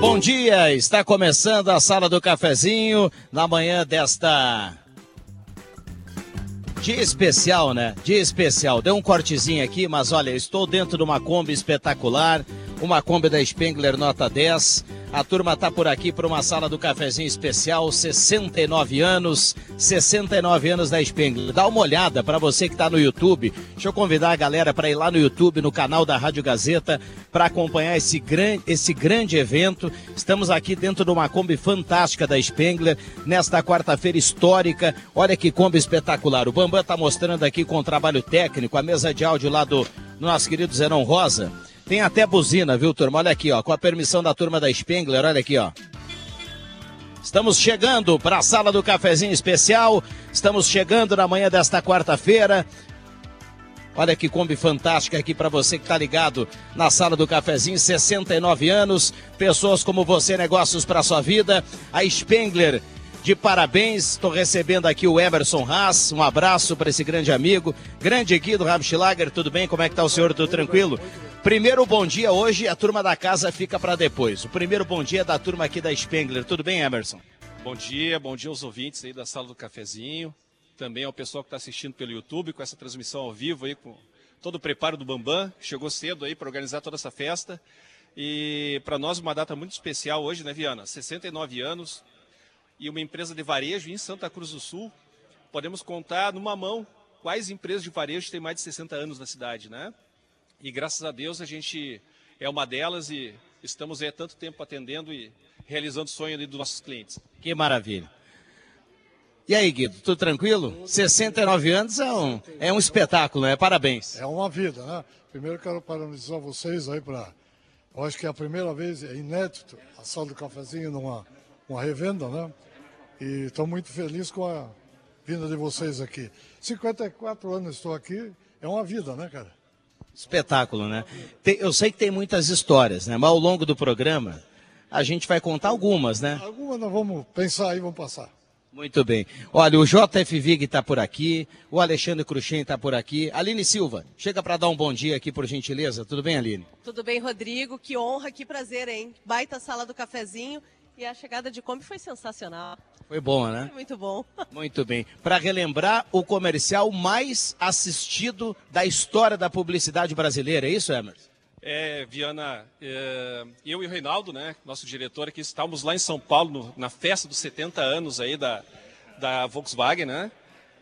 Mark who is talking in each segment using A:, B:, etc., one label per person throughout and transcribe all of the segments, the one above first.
A: Bom dia. Está começando a sala do cafezinho na manhã desta Dia especial, né? Dia especial. Deu um cortezinho aqui, mas olha, estou dentro de uma Kombi espetacular, uma Kombi da Spengler nota 10. A turma está por aqui para uma sala do cafezinho especial, 69 anos, 69 anos da Spengler. Dá uma olhada para você que está no YouTube. Deixa eu convidar a galera para ir lá no YouTube, no canal da Rádio Gazeta, para acompanhar esse grande, esse grande evento. Estamos aqui dentro de uma Kombi fantástica da Spengler, nesta quarta-feira histórica. Olha que Kombi espetacular. O Bambam está mostrando aqui com o trabalho técnico, a mesa de áudio lá do, do nosso querido Zerão Rosa. Tem até buzina, viu, turma? Olha aqui, ó, com a permissão da turma da Spengler, olha aqui, ó. Estamos chegando para a sala do cafezinho especial. Estamos chegando na manhã desta quarta-feira. Olha que Kombi fantástica aqui para você que está ligado na sala do cafezinho, 69 anos, pessoas como você, negócios para sua vida. A Spengler de parabéns. Estou recebendo aqui o Emerson Haas. Um abraço para esse grande amigo. Grande Guido Ramschlager, tudo bem? Como é que tá o senhor? Tudo tranquilo? Primeiro bom dia hoje, a turma da casa fica para depois. O primeiro bom dia é da turma aqui da Spengler. Tudo bem, Emerson?
B: Bom dia, bom dia aos ouvintes aí da sala do cafezinho. Também ao pessoal que está assistindo pelo YouTube com essa transmissão ao vivo aí com todo o preparo do Bambam. Chegou cedo aí para organizar toda essa festa. E para nós uma data muito especial hoje, né, Viana? 69 anos e uma empresa de varejo em Santa Cruz do Sul. Podemos contar numa mão quais empresas de varejo têm mais de 60 anos na cidade, né? E graças a Deus a gente é uma delas e estamos há tanto tempo atendendo e realizando o sonho dos nossos clientes.
A: Que maravilha. E aí, Guido, tudo tranquilo? 69 anos é um, é um espetáculo, né? Parabéns.
C: É uma vida, né? Primeiro quero parabenizar vocês aí para. Eu acho que é a primeira vez, é inédito, a sala do cafezinho numa uma revenda, né? E estou muito feliz com a vinda de vocês aqui. 54 anos estou aqui, é uma vida, né, cara?
A: Espetáculo, né? Tem, eu sei que tem muitas histórias, né? Mas ao longo do programa a gente vai contar algumas, né?
C: Algumas nós vamos pensar e vamos passar.
A: Muito bem. Olha, o JF Vig está por aqui, o Alexandre Cruxem está por aqui. Aline Silva, chega para dar um bom dia aqui, por gentileza. Tudo bem, Aline?
D: Tudo bem, Rodrigo. Que honra, que prazer, hein? Baita sala do cafezinho. E a chegada de Kombi foi sensacional.
A: Foi bom, né?
D: Muito bom.
A: Muito bem. Para relembrar, o comercial mais assistido da história da publicidade brasileira, é isso, Emerson?
B: É, Viana, é, eu e o Reinaldo, né, nosso diretor aqui, estávamos lá em São Paulo no, na festa dos 70 anos aí da, da Volkswagen, né?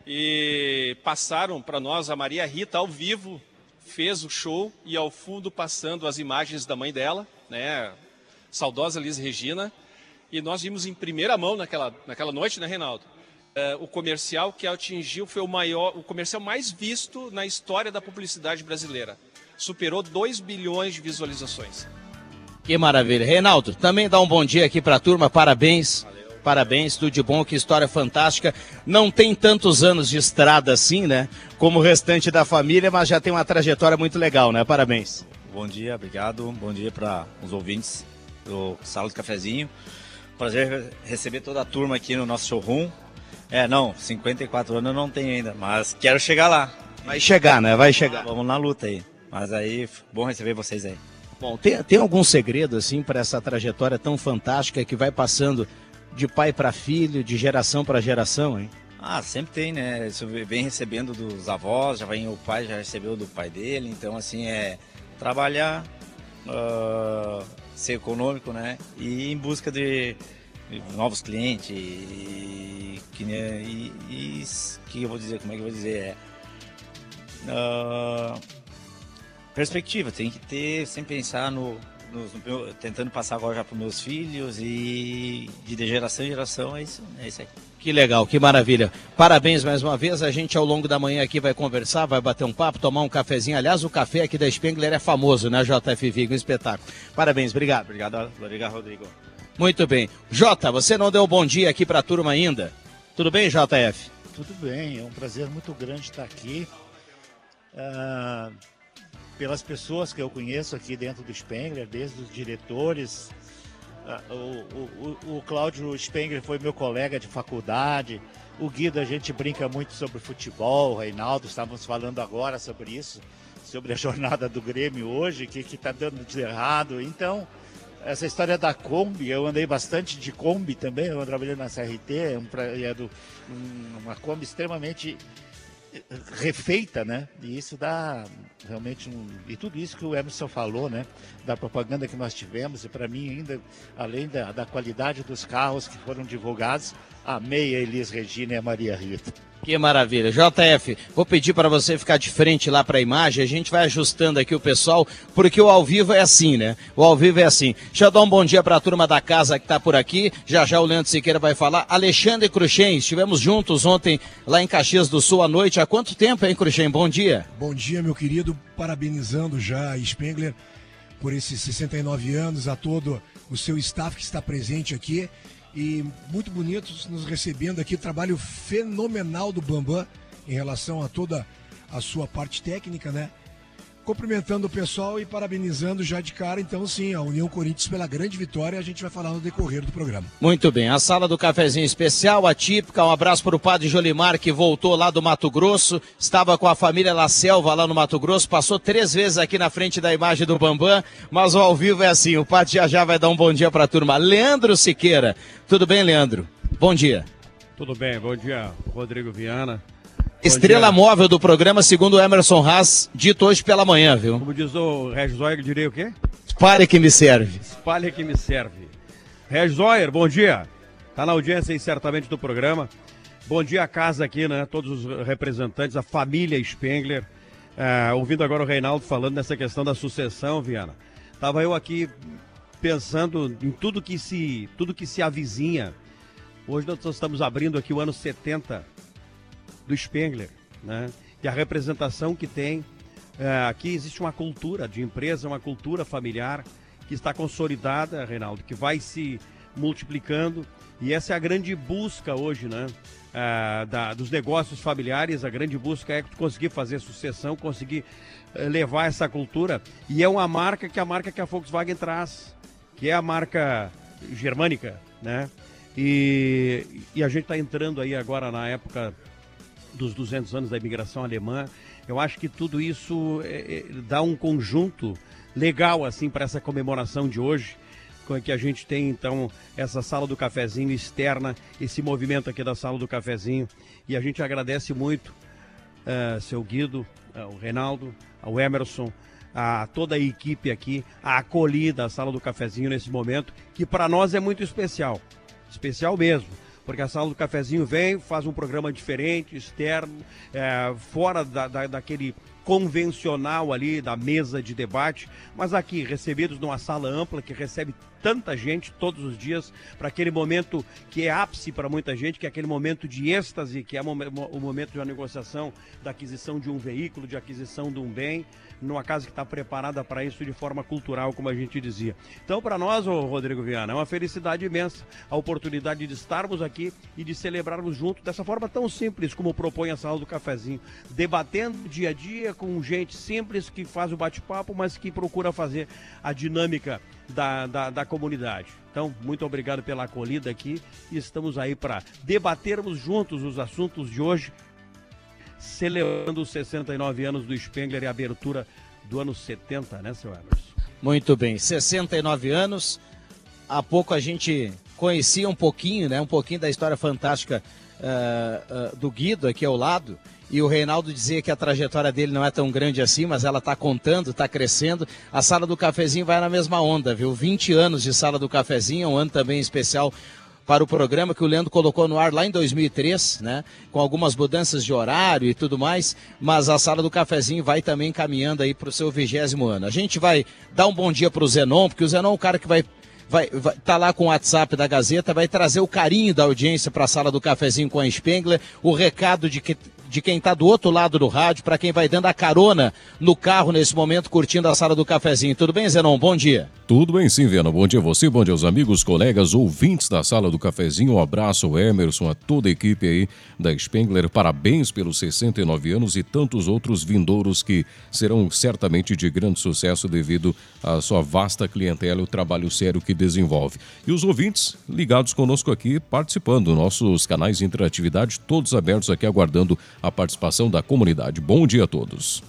B: E passaram para nós a Maria Rita ao vivo, fez o show e ao fundo passando as imagens da mãe dela, né? Saudosa Liz Regina. E nós vimos em primeira mão naquela, naquela noite, né, Reinaldo? É, o comercial que atingiu foi o maior, o comercial mais visto na história da publicidade brasileira superou 2 bilhões de visualizações.
A: Que maravilha. Reinaldo, também dá um bom dia aqui para a turma, parabéns. Valeu. Parabéns, tudo de bom, que história fantástica. Não tem tantos anos de estrada assim, né? Como o restante da família, mas já tem uma trajetória muito legal, né? Parabéns.
E: Bom dia, obrigado. Bom dia para os ouvintes do Sala do Cafezinho. Prazer receber toda a turma aqui no nosso showroom. É, não, 54 anos eu não tenho ainda, mas quero chegar lá.
A: Vai chegar, né? Vai chegar.
E: Vamos na luta aí. Mas aí, bom receber vocês aí.
A: Bom, tem, tem algum segredo, assim, para essa trajetória tão fantástica que vai passando de pai para filho, de geração para geração, hein?
E: Ah, sempre tem, né? Isso vem recebendo dos avós, já vem o pai, já recebeu do pai dele. Então, assim, é trabalhar, uh, ser econômico, né? E em busca de novos clientes e, que, e, e que eu vou dizer, como é que eu vou dizer? É, uh, perspectiva, tem que ter, sem pensar no, no, no tentando passar agora já para meus filhos e de geração em geração, é isso, é isso aí.
A: Que legal, que maravilha. Parabéns mais uma vez. A gente ao longo da manhã aqui vai conversar, vai bater um papo, tomar um cafezinho. Aliás, o café aqui da Spengler é famoso, né, JF Vigo? Um espetáculo. Parabéns, obrigado.
E: Obrigado, obrigado, Rodrigo.
A: Muito bem. Jota, você não deu bom dia aqui para a turma ainda? Tudo bem, JF?
F: Tudo bem, é um prazer muito grande estar aqui. Uh pelas pessoas que eu conheço aqui dentro do Spengler, desde os diretores. Ah, o, o, o Cláudio Spengler foi meu colega de faculdade. O Guido, a gente brinca muito sobre futebol. O Reinaldo, estávamos falando agora sobre isso, sobre a jornada do Grêmio hoje, que está dando de errado. Então, essa história da Kombi, eu andei bastante de Kombi também, eu trabalhei na CRT, é, é um, uma Kombi extremamente refeita, né? E isso dá realmente um. E tudo isso que o Emerson falou, né? Da propaganda que nós tivemos, e para mim, ainda, além da, da qualidade dos carros que foram divulgados, amei a Elis Regina e a Maria Rita.
A: Que maravilha. JF, vou pedir para você ficar de frente lá para a imagem, a gente vai ajustando aqui o pessoal, porque o ao vivo é assim, né? O ao vivo é assim. Deixa eu dar um bom dia para a turma da casa que está por aqui, já já o Leandro Siqueira vai falar. Alexandre Cruxem, estivemos juntos ontem lá em Caxias do Sul à noite. Há quanto tempo, hein, Cruxem? Bom dia.
G: Bom dia, meu querido. Parabenizando já a Spengler por esses 69 anos, a todo o seu staff que está presente aqui e muito bonitos nos recebendo aqui. Trabalho fenomenal do Bambam em relação a toda a sua parte técnica, né? Cumprimentando o pessoal e parabenizando já de cara, então sim, a União Corinthians pela grande vitória, a gente vai falar no decorrer do programa.
A: Muito bem, a sala do cafezinho especial, atípica, um abraço para o padre Jolimar que voltou lá do Mato Grosso, estava com a família La Selva lá no Mato Grosso, passou três vezes aqui na frente da imagem do Bambam, mas o ao vivo é assim, o padre já já vai dar um bom dia para a turma. Leandro Siqueira, tudo bem, Leandro? Bom dia.
H: Tudo bem, bom dia, Rodrigo Viana.
A: Estrela móvel do programa, segundo o Emerson Haas, dito hoje pela manhã, viu?
H: Como diz o Regis Zoyer, diria o quê?
A: Espalha que me serve.
H: Espalha que me serve. Regis Zoyer, bom dia. Tá na audiência aí certamente do programa. Bom dia à casa aqui, né? Todos os representantes, a família Spengler. É, ouvindo agora o Reinaldo falando nessa questão da sucessão, Viana. Tava eu aqui pensando em tudo que se, tudo que se avizinha. Hoje nós estamos abrindo aqui o ano 70 do Spengler, né? E a representação que tem. É, aqui existe uma cultura de empresa, uma cultura familiar que está consolidada, Reinaldo, que vai se multiplicando. E essa é a grande busca hoje, né? É, da, dos negócios familiares, a grande busca é conseguir fazer sucessão, conseguir é, levar essa cultura. E é uma marca que é a marca que a Volkswagen traz, que é a marca germânica, né? E, e a gente está entrando aí agora na época dos 200 anos da imigração alemã. Eu acho que tudo isso é, é, dá um conjunto legal assim para essa comemoração de hoje, com que a gente tem então essa sala do cafezinho externa, esse movimento aqui da sala do cafezinho, e a gente agradece muito uh, seu Guido, uh, o Reinaldo, ao Emerson, a toda a equipe aqui, a acolhida, a sala do cafezinho nesse momento, que para nós é muito especial. Especial mesmo. Porque a sala do cafezinho vem, faz um programa diferente, externo, é, fora da, da, daquele convencional ali da mesa de debate, mas aqui recebidos numa sala ampla que recebe tanta gente todos os dias para aquele momento que é ápice para muita gente, que é aquele momento de êxtase, que é o momento de uma negociação da aquisição de um veículo, de aquisição de um bem numa casa que está preparada para isso de forma cultural, como a gente dizia. Então, para nós, Rodrigo Viana, é uma felicidade imensa a oportunidade de estarmos aqui e de celebrarmos junto dessa forma tão simples como propõe a sala do cafezinho, debatendo dia a dia com gente simples que faz o bate-papo, mas que procura fazer a dinâmica da, da, da comunidade. Então, muito obrigado pela acolhida aqui estamos aí para debatermos juntos os assuntos de hoje celebrando os 69 anos do Spengler e a abertura do ano 70, né, seu Emerson?
A: Muito bem, 69 anos. Há pouco a gente conhecia um pouquinho, né, um pouquinho da história fantástica uh, uh, do Guido aqui ao lado. E o Reinaldo dizia que a trajetória dele não é tão grande assim, mas ela está contando, está crescendo. A Sala do Cafezinho vai na mesma onda, viu? 20 anos de Sala do Cafezinho, um ano também especial para o programa que o Leandro colocou no ar lá em 2003, né? Com algumas mudanças de horário e tudo mais, mas a sala do cafezinho vai também caminhando aí para o seu vigésimo ano. A gente vai dar um bom dia para o Zenon, porque o Zenon é o cara que vai vai, vai tá lá com o WhatsApp da Gazeta, vai trazer o carinho da audiência para a sala do cafezinho com a Spengler, o recado de que de quem está do outro lado do rádio, para quem vai dando a carona no carro nesse momento, curtindo a sala do cafezinho. Tudo bem, Zenon? Bom dia.
I: Tudo bem sim, Viana. Bom dia a você, bom dia aos amigos, colegas, ouvintes da sala do cafezinho. Um abraço, Emerson, a toda a equipe aí da Spengler. Parabéns pelos 69 anos e tantos outros vindouros que serão certamente de grande sucesso devido à sua vasta clientela e o trabalho sério que desenvolve. E os ouvintes ligados conosco aqui, participando, nossos canais de interatividade, todos abertos aqui, aguardando a participação da comunidade. Bom dia a todos.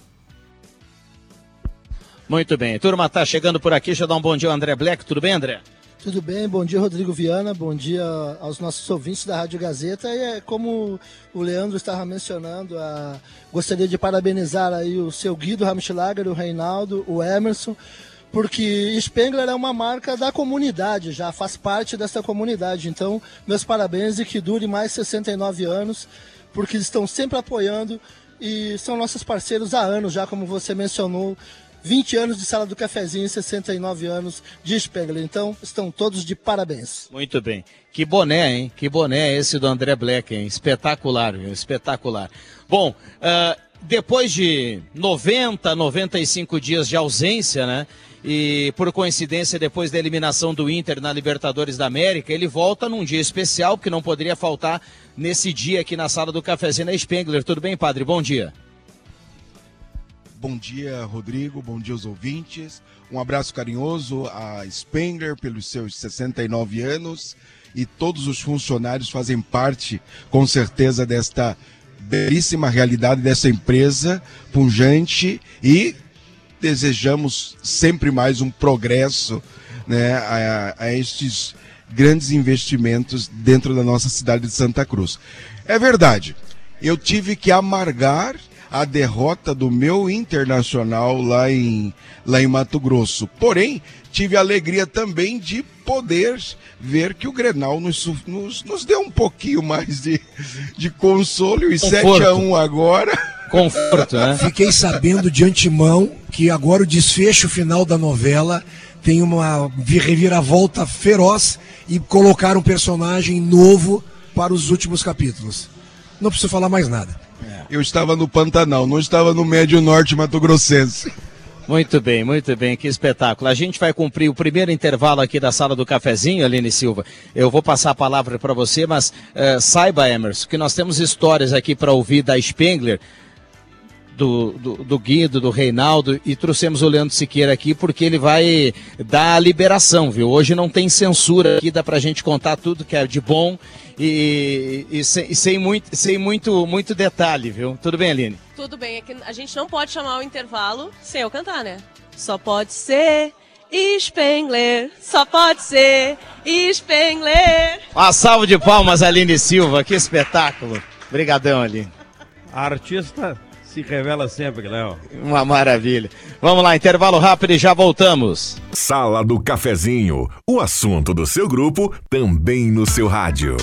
A: Muito bem. Turma, tá chegando por aqui. Deixa eu dar um bom dia ao André Black. Tudo bem, André?
J: Tudo bem, bom dia Rodrigo Viana, bom dia aos nossos ouvintes da Rádio Gazeta. E é como o Leandro estava mencionando, a... gostaria de parabenizar aí o seu Guido Ramschlager, o Reinaldo, o Emerson, porque Spengler é uma marca da comunidade, já faz parte dessa comunidade. Então, meus parabéns e que dure mais 69 anos porque eles estão sempre apoiando e são nossos parceiros há anos já, como você mencionou. 20 anos de Sala do Cafezinho e 69 anos de Spengler. Então, estão todos de parabéns.
A: Muito bem. Que boné, hein? Que boné é esse do André Black, hein? Espetacular, viu? Espetacular. Bom, uh, depois de 90, 95 dias de ausência, né? E por coincidência, depois da eliminação do Inter na Libertadores da América, ele volta num dia especial, porque não poderia faltar nesse dia aqui na sala do cafezinho na Spengler. Tudo bem, padre? Bom dia.
K: Bom dia, Rodrigo. Bom dia aos ouvintes. Um abraço carinhoso a Spengler pelos seus 69 anos e todos os funcionários fazem parte, com certeza, desta belíssima realidade dessa empresa pungente e desejamos sempre mais um progresso né, a, a estes grandes investimentos dentro da nossa cidade de Santa Cruz. É verdade, eu tive que amargar a derrota do meu internacional lá em, lá em Mato Grosso. Porém, tive a alegria também de poder ver que o Grenal nos, nos, nos deu um pouquinho mais de, de consolo e 7 a 1 agora.
G: Conforto, né? Fiquei sabendo de antemão que agora o desfecho final da novela tem uma reviravolta feroz e colocar um personagem novo para os últimos capítulos. Não preciso falar mais nada.
K: É. Eu estava no Pantanal, não estava no Médio Norte Mato Grossense.
A: Muito bem, muito bem, que espetáculo. A gente vai cumprir o primeiro intervalo aqui da sala do cafezinho, Aline Silva. Eu vou passar a palavra para você, mas uh, saiba, Emerson, que nós temos histórias aqui para ouvir da Spengler do, do, do, Guido, do Reinaldo, e trouxemos o Leandro Siqueira aqui porque ele vai dar a liberação, viu? Hoje não tem censura aqui, dá pra gente contar tudo que é de bom e, e, sem, e sem, muito, sem muito, muito detalhe, viu? Tudo bem, Aline?
D: Tudo bem, é que a gente não pode chamar o intervalo sem eu cantar, né? Só pode ser Spengler, só pode ser Spengler.
A: Uma salva de palmas, Aline Silva, que espetáculo. Obrigadão, Aline.
H: A artista Se revela sempre, Léo.
A: Uma maravilha. Vamos lá, intervalo rápido e já voltamos.
L: Sala do Cafezinho, o assunto do seu grupo também no seu rádio.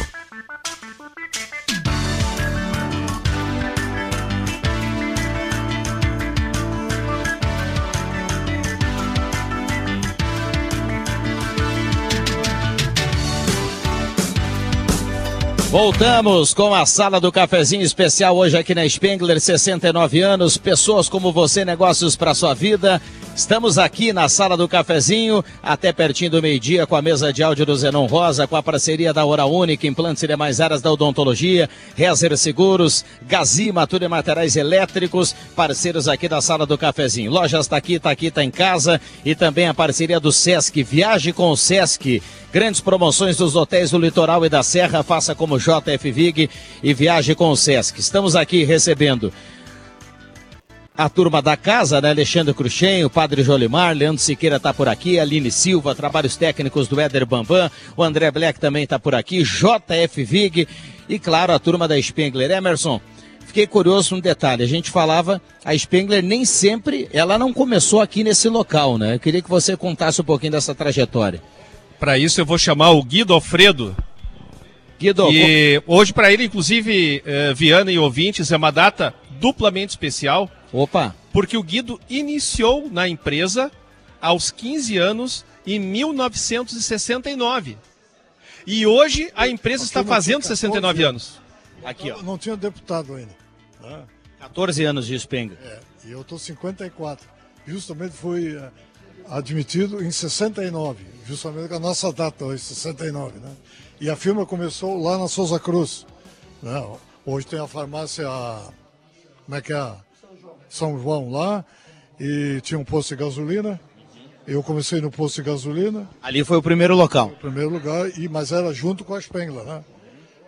A: Voltamos com a sala do cafezinho especial hoje aqui na Spengler, 69 anos, pessoas como você, negócios para sua vida. Estamos aqui na sala do cafezinho, até pertinho do meio-dia, com a mesa de áudio do Zenon Rosa, com a parceria da Hora Única, implantes e demais áreas da odontologia, Rezer Seguros, Gazima, tudo em materiais elétricos, parceiros aqui da sala do cafezinho. Lojas tá aqui, tá aqui, tá em casa, e também a parceria do Sesc, viaje com o Sesc. Grandes promoções dos hotéis do litoral e da serra, faça como JF Vig e viaje com o Sesc. Estamos aqui recebendo a turma da casa, né? Alexandre Cruxem, o Padre Jolimar, Leandro Siqueira tá por aqui, Aline Silva, trabalhos técnicos do Éder Bambam, o André Black também tá por aqui, JF Vig e, claro, a turma da Spengler. Emerson, fiquei curioso num detalhe, a gente falava, a Spengler nem sempre, ela não começou aqui nesse local, né? Eu queria que você contasse um pouquinho dessa trajetória.
B: Para isso eu vou chamar o Guido Alfredo.
A: Guido,
B: e hoje para ele, inclusive, eh, Viana e ouvintes, é uma data duplamente especial.
A: Opa!
B: Porque o Guido iniciou na empresa aos 15 anos em 1969. E hoje a empresa está fazendo 69 anos.
A: Aqui, ó.
C: Eu não tinha deputado ainda. né?
A: 14 anos de Spengler.
C: É, e eu estou 54. Justamente fui eh, admitido em 69, justamente com a nossa data hoje, 69, né? E a firma começou lá na Souza Cruz. né? Hoje tem a farmácia, como é que é? São João lá, e tinha um posto de gasolina. Eu comecei no posto de gasolina,
A: Ali foi o primeiro local.
C: em primeiro lugar, e, mas era junto com a Spengler, né?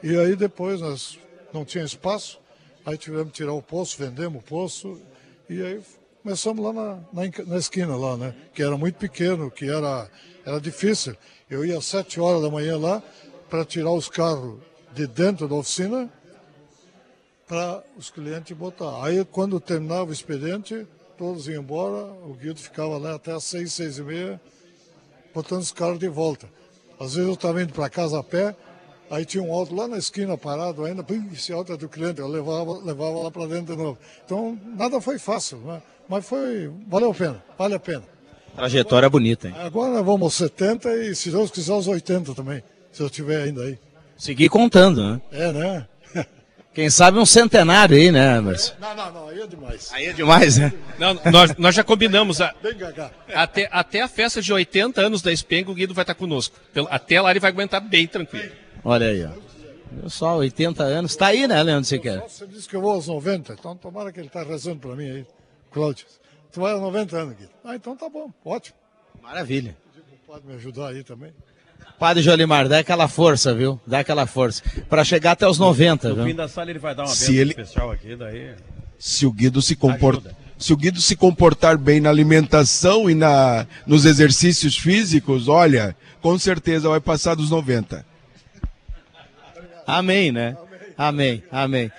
C: E aí depois nós não tinha espaço, aí tivemos que tirar o poço, vendemos o poço, e aí começamos lá na, na, na esquina lá, né? Que era muito pequeno, que era, era difícil. Eu ia às sete horas da manhã lá para tirar os carros de dentro da oficina para os clientes botar. Aí quando terminava o expediente, todos iam embora, o Guido ficava lá até às seis, seis e meia, botando os carros de volta. Às vezes eu estava indo para casa a pé, aí tinha um auto lá na esquina parado ainda, esse auto é do cliente, eu levava, levava lá para dentro de novo. Então nada foi fácil, né? Mas foi, valeu a pena, vale a pena.
A: Trajetória bonita, hein?
C: Agora nós vamos aos 70 e se Deus quiser aos 80 também, se eu estiver ainda aí.
A: Seguir contando, né?
C: É, né?
A: Quem sabe um centenário aí, né, Emerson?
C: Não, não, não, aí é demais.
A: Aí é demais, né?
B: Não, nós, nós já combinamos. A, até, até a festa de 80 anos da Spengler, o Guido vai estar conosco. Até lá ele vai aguentar bem tranquilo.
A: Olha aí, ó. Só, 80 anos. Tá aí, né, Leandro Siqueira?
C: Você disse que eu vou aos 90, então tomara que ele está rezando para mim aí, Cláudio. Tu vai aos 90 anos, Guido. Ah, então tá bom, ótimo.
A: Maravilha.
C: Pode me ajudar aí também.
A: Padre Jolimar, dá aquela força, viu? Dá aquela força. Pra chegar até os 90,
H: No fim
A: viu?
H: da sala ele vai dar uma
K: Se ele-
H: especial aqui, daí...
K: Se o Guido se comportar. Se o Guido se comportar bem na alimentação e na, nos exercícios físicos, olha, com certeza vai passar dos 90.
A: Amém, né? Amém, amém.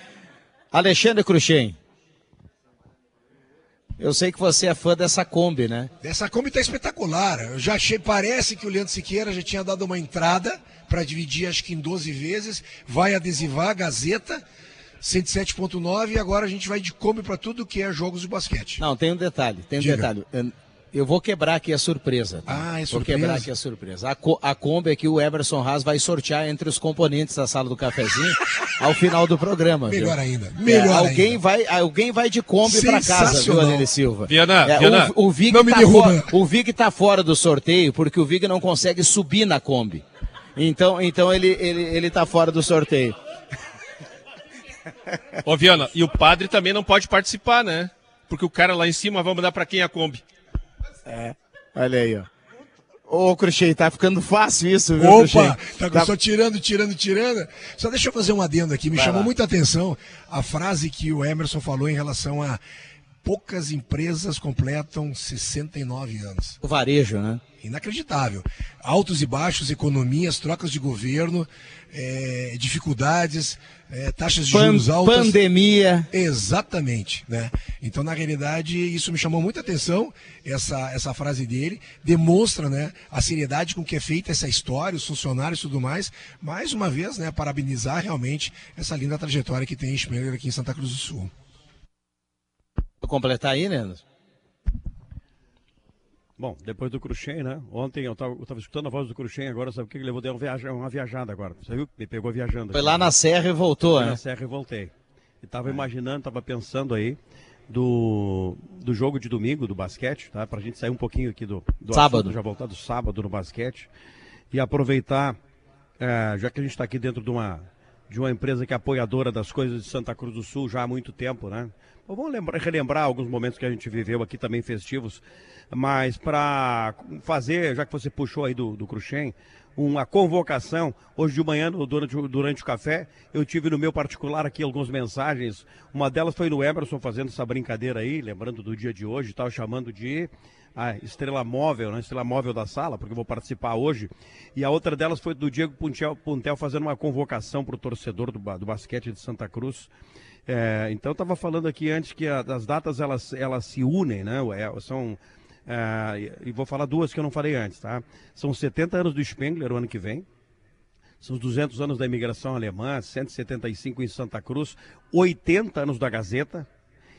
A: Alexandre Cruxem. Eu sei que você é fã dessa Kombi, né?
G: Essa Kombi tá espetacular. Eu já achei, parece que o Leandro Siqueira já tinha dado uma entrada para dividir, acho que em 12 vezes. Vai adesivar a Gazeta 107.9 e agora a gente vai de Kombi para tudo que é jogos de basquete.
A: Não, tem um detalhe, tem um
G: Diga.
A: detalhe. Eu- vou quebrar aqui a surpresa. tá?
G: Ah, é
A: Vou
G: surpresa?
A: quebrar aqui a surpresa. A, co a Kombi aqui o Everson Haas vai sortear entre os componentes da sala do cafezinho ao final do programa. viu?
G: Melhor ainda,
A: É,
G: melhor
A: alguém
G: ainda.
A: vai, alguém vai de Kombi pra casa, viu. Aline Silva?
B: Viana,
A: É,
B: Viana.
A: O, o Vig
G: Não me
A: tá
G: derruba.
A: fora, o Vig tá fora do sorteio porque o Vig não consegue subir na Kombi. Então, então ele, ele, ele tá fora do sorteio.
B: Ô, Viana, e o padre também não pode participar, né? Porque o cara lá em cima vai mandar pra quem a Kombi.
A: É. Olha aí, ó. Ô, Cruxei, tá ficando fácil isso, viu,
G: Opa, tá,
A: Tá-
G: só tirando, tirando, tirando. Só deixa eu fazer um adendo aqui. Me
A: Vai
G: chamou
A: lá.
G: muita atenção a frase que o Emerson falou em relação a poucas empresas completam 69 anos.
A: O varejo, né?
G: Inacreditável. Altos e baixos, economias, trocas de governo, é, dificuldades, é, taxas de
A: Pan-
G: juros altas.
A: pandemia.
G: Exatamente. Né? Então, na realidade, isso me chamou muita atenção, essa, essa frase dele. Demonstra né, a seriedade com que é feita essa história, os funcionários e tudo mais. Mais uma vez, né, parabenizar realmente essa linda trajetória que tem Spengler aqui em Santa Cruz do Sul.
A: Vou completar aí, né?
H: Bom, depois do Cruxem, né? Ontem eu estava escutando a voz do Cruxem, agora sabe o que ele levou? Deu uma, viaja, uma viajada agora. Você viu? Me pegou viajando.
A: Foi
H: aqui.
A: lá na Serra e voltou,
H: Fui
A: né?
H: na Serra e voltei. E tava imaginando, tava pensando aí do, do jogo de domingo, do basquete, tá? Pra gente sair um pouquinho aqui do, do
A: Sábado.
H: assunto, já voltar do sábado no basquete e aproveitar, eh, já que a gente está aqui dentro de uma, de uma empresa que é apoiadora das coisas de Santa Cruz do Sul já há muito tempo, né? Vamos lembrar, relembrar alguns momentos que a gente viveu aqui também festivos, mas para fazer, já que você puxou aí do, do Cruxem, uma convocação, hoje de manhã, durante, o- durante o café, eu tive no meu particular aqui algumas mensagens, uma delas foi no Emerson fazendo essa brincadeira aí, lembrando do dia de hoje, estava chamando de a estrela móvel, né? Estrela móvel da sala, porque eu vou participar hoje. E a outra delas foi do Diego Puntel, Puntel fazendo uma convocação para o torcedor do, do basquete de Santa Cruz. É, então estava falando aqui antes que a- as datas elas, elas se unem, né? É, são é, e e vou falar duas que eu não falei antes, tá? São 70 anos do Spengler o ano que vem. São os 200 anos da imigração alemã, 175 em Santa Cruz, 80 anos da Gazeta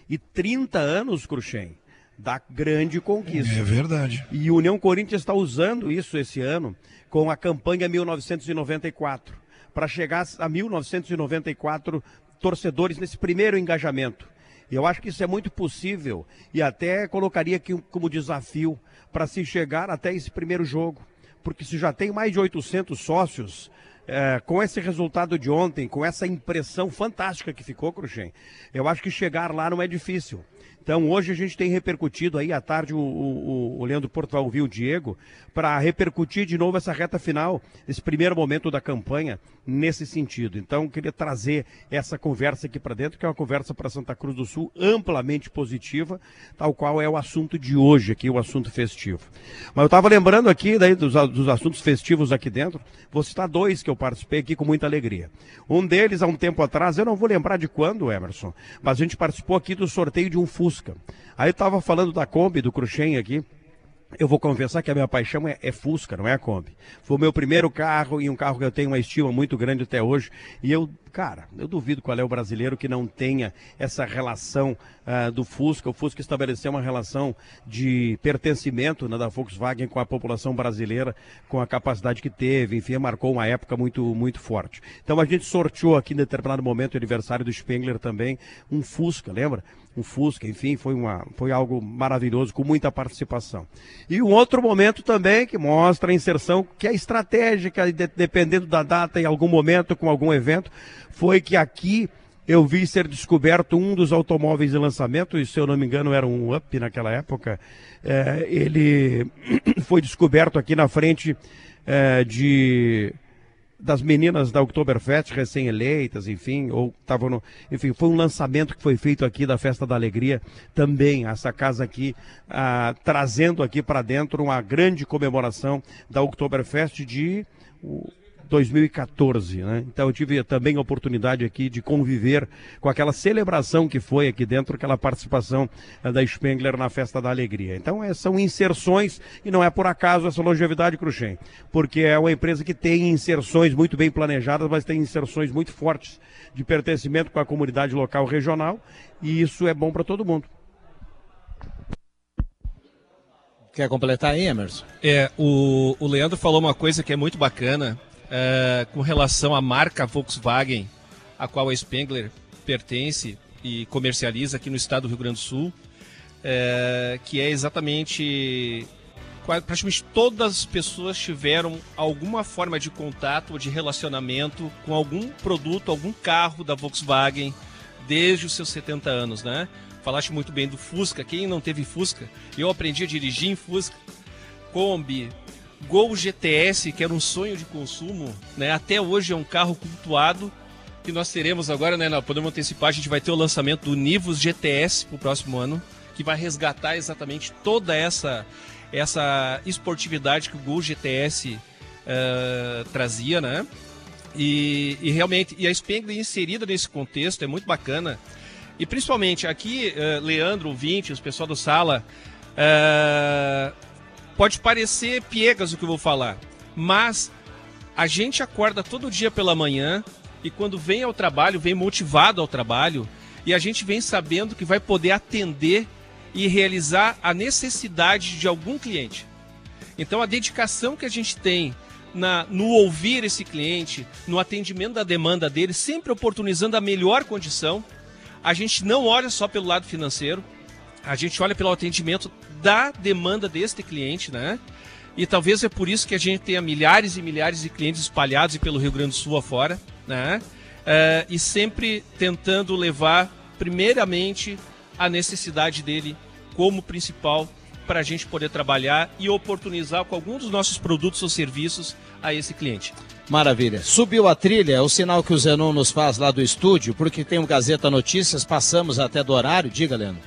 H: e 30 anos, Cruxem, da grande conquista.
G: É verdade.
H: E o União Corinthians está usando isso esse ano com a campanha 1994, para chegar a 1994 torcedores nesse primeiro engajamento. Eu acho que isso é muito possível e até colocaria aqui como desafio para se chegar até esse primeiro jogo. Porque se já tem mais de 800 sócios, eh, com esse resultado de ontem, com essa impressão fantástica que ficou, Cruxem, eu acho que chegar lá não é difícil. Então hoje a gente tem repercutido aí à tarde o, o, o Leandro Porto vai ouvir o Diego para repercutir de novo essa reta final, esse primeiro momento da campanha nesse sentido. Então queria trazer essa conversa aqui para dentro, que é uma conversa para Santa Cruz do Sul amplamente positiva, tal qual é o assunto de hoje aqui, o assunto festivo. Mas eu estava lembrando aqui daí dos, dos assuntos festivos aqui dentro, vou citar dois que eu participei aqui com muita alegria. Um deles, há um tempo atrás, eu não vou lembrar de quando, Emerson, mas a gente participou aqui do sorteio de um Fusca. Aí eu estava falando da Kombi, do Cruxem aqui, eu vou confessar que a minha paixão é, é Fusca, não é a Kombi. Foi o meu primeiro carro e um carro que eu tenho uma estima muito grande até hoje. E eu, cara, eu duvido qual é o brasileiro que não tenha essa relação ah, do Fusca. O Fusca estabeleceu uma relação de pertencimento né, da Volkswagen com a população brasileira, com a capacidade que teve. Enfim, marcou uma época muito, muito forte. Então a gente sorteou aqui em determinado momento, o aniversário do Spengler também, um Fusca, lembra? Um Fusca, enfim, foi, uma, foi algo maravilhoso, com muita participação. E um outro momento também que mostra a inserção, que é estratégica, de- dependendo da data, em algum momento, com algum evento, foi que aqui eu vi ser descoberto um dos automóveis de lançamento, e se eu não me engano era um Up naquela época, É, ele foi descoberto aqui na frente é, de das meninas da Oktoberfest recém-eleitas, enfim, ou estavam no, enfim, foi um lançamento que foi feito aqui da Festa da Alegria, também essa casa aqui ah, trazendo aqui para dentro uma grande comemoração da Oktoberfest de 2014, né? Então eu tive também a oportunidade aqui de conviver com aquela celebração que foi aqui dentro, aquela participação eh, da Spengler na Festa da Alegria. Então eh, são inserções e não é por acaso essa longevidade Cruxem, porque é uma empresa que tem inserções muito bem planejadas, mas tem inserções muito fortes de pertencimento com a comunidade local regional e isso é bom para todo mundo.
A: Quer completar aí, Emerson?
B: É, o, o Leandro falou uma coisa que é muito bacana é, com relação à marca Volkswagen, a qual a Spengler pertence e comercializa aqui no estado do Rio Grande do Sul, é, que é exatamente praticamente todas as pessoas tiveram alguma forma de contato ou de relacionamento com algum produto, algum carro da Volkswagen desde os seus 70 anos, né? Falaste muito bem do Fusca. Quem não teve Fusca? Eu aprendi a dirigir em Fusca. Kombi, Gol GTS, que era um sonho de consumo, né? Até hoje é um carro cultuado que nós teremos agora, né? Nós podemos antecipar, a gente vai ter o lançamento do Nivus GTS pro próximo ano. que vai resgatar exatamente toda essa, essa esportividade que o Gol GTS uh, trazia, né? E, e, realmente, e a Spengler inserida nesse contexto é muito bacana. E principalmente aqui, uh, Leandro, Vinte, os pessoal do Sala, uh, pode parecer piegas o que eu vou falar, mas a gente acorda todo dia pela manhã e quando vem ao trabalho, vem motivado ao trabalho e a gente vem sabendo que vai poder atender e realizar a necessidade de algum cliente. Então a dedicação que a gente tem na, no ouvir esse cliente, no atendimento da demanda dele, sempre oportunizando a melhor condição. A gente não olha só pelo lado financeiro, a gente olha pelo atendimento da demanda deste cliente, né? E talvez é por isso que a gente tenha milhares e milhares de clientes espalhados pelo Rio Grande do Sul afora, né? Uh, e sempre tentando levar, primeiramente, a necessidade dele como principal para a gente poder trabalhar e oportunizar com algum dos nossos produtos ou serviços a esse cliente.
A: Maravilha. Subiu a trilha, é o sinal que o Zenon nos faz lá do estúdio, porque tem o Gazeta Notícias, passamos até do horário. Diga, Leandro.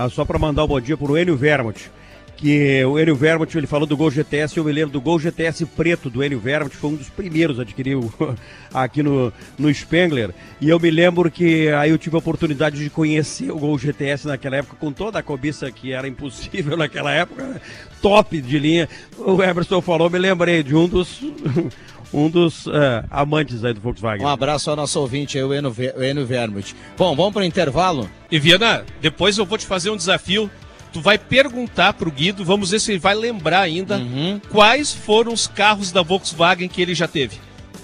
H: Ah, só para mandar um bom dia para o Enio Vermont que o Enio Vermont, ele falou do Gol GTS, eu me lembro do Gol GTS preto do Enio Vermont, foi um dos primeiros a adquirir aqui no, no Spengler, e eu me lembro que aí eu tive a oportunidade de conhecer o Gol GTS naquela época, com toda a cobiça que era impossível naquela época, né? top de linha, o Emerson falou, me lembrei de um dos... um dos uh, amantes aí do Volkswagen.
A: Um abraço ao nosso ouvinte aí, o Enio, o Enio Vermont. Bom, vamos para o intervalo?
B: E Viana, depois eu vou te fazer um desafio tu vai perguntar pro Guido, vamos ver se ele vai lembrar ainda uhum. quais foram os carros da Volkswagen que ele já teve.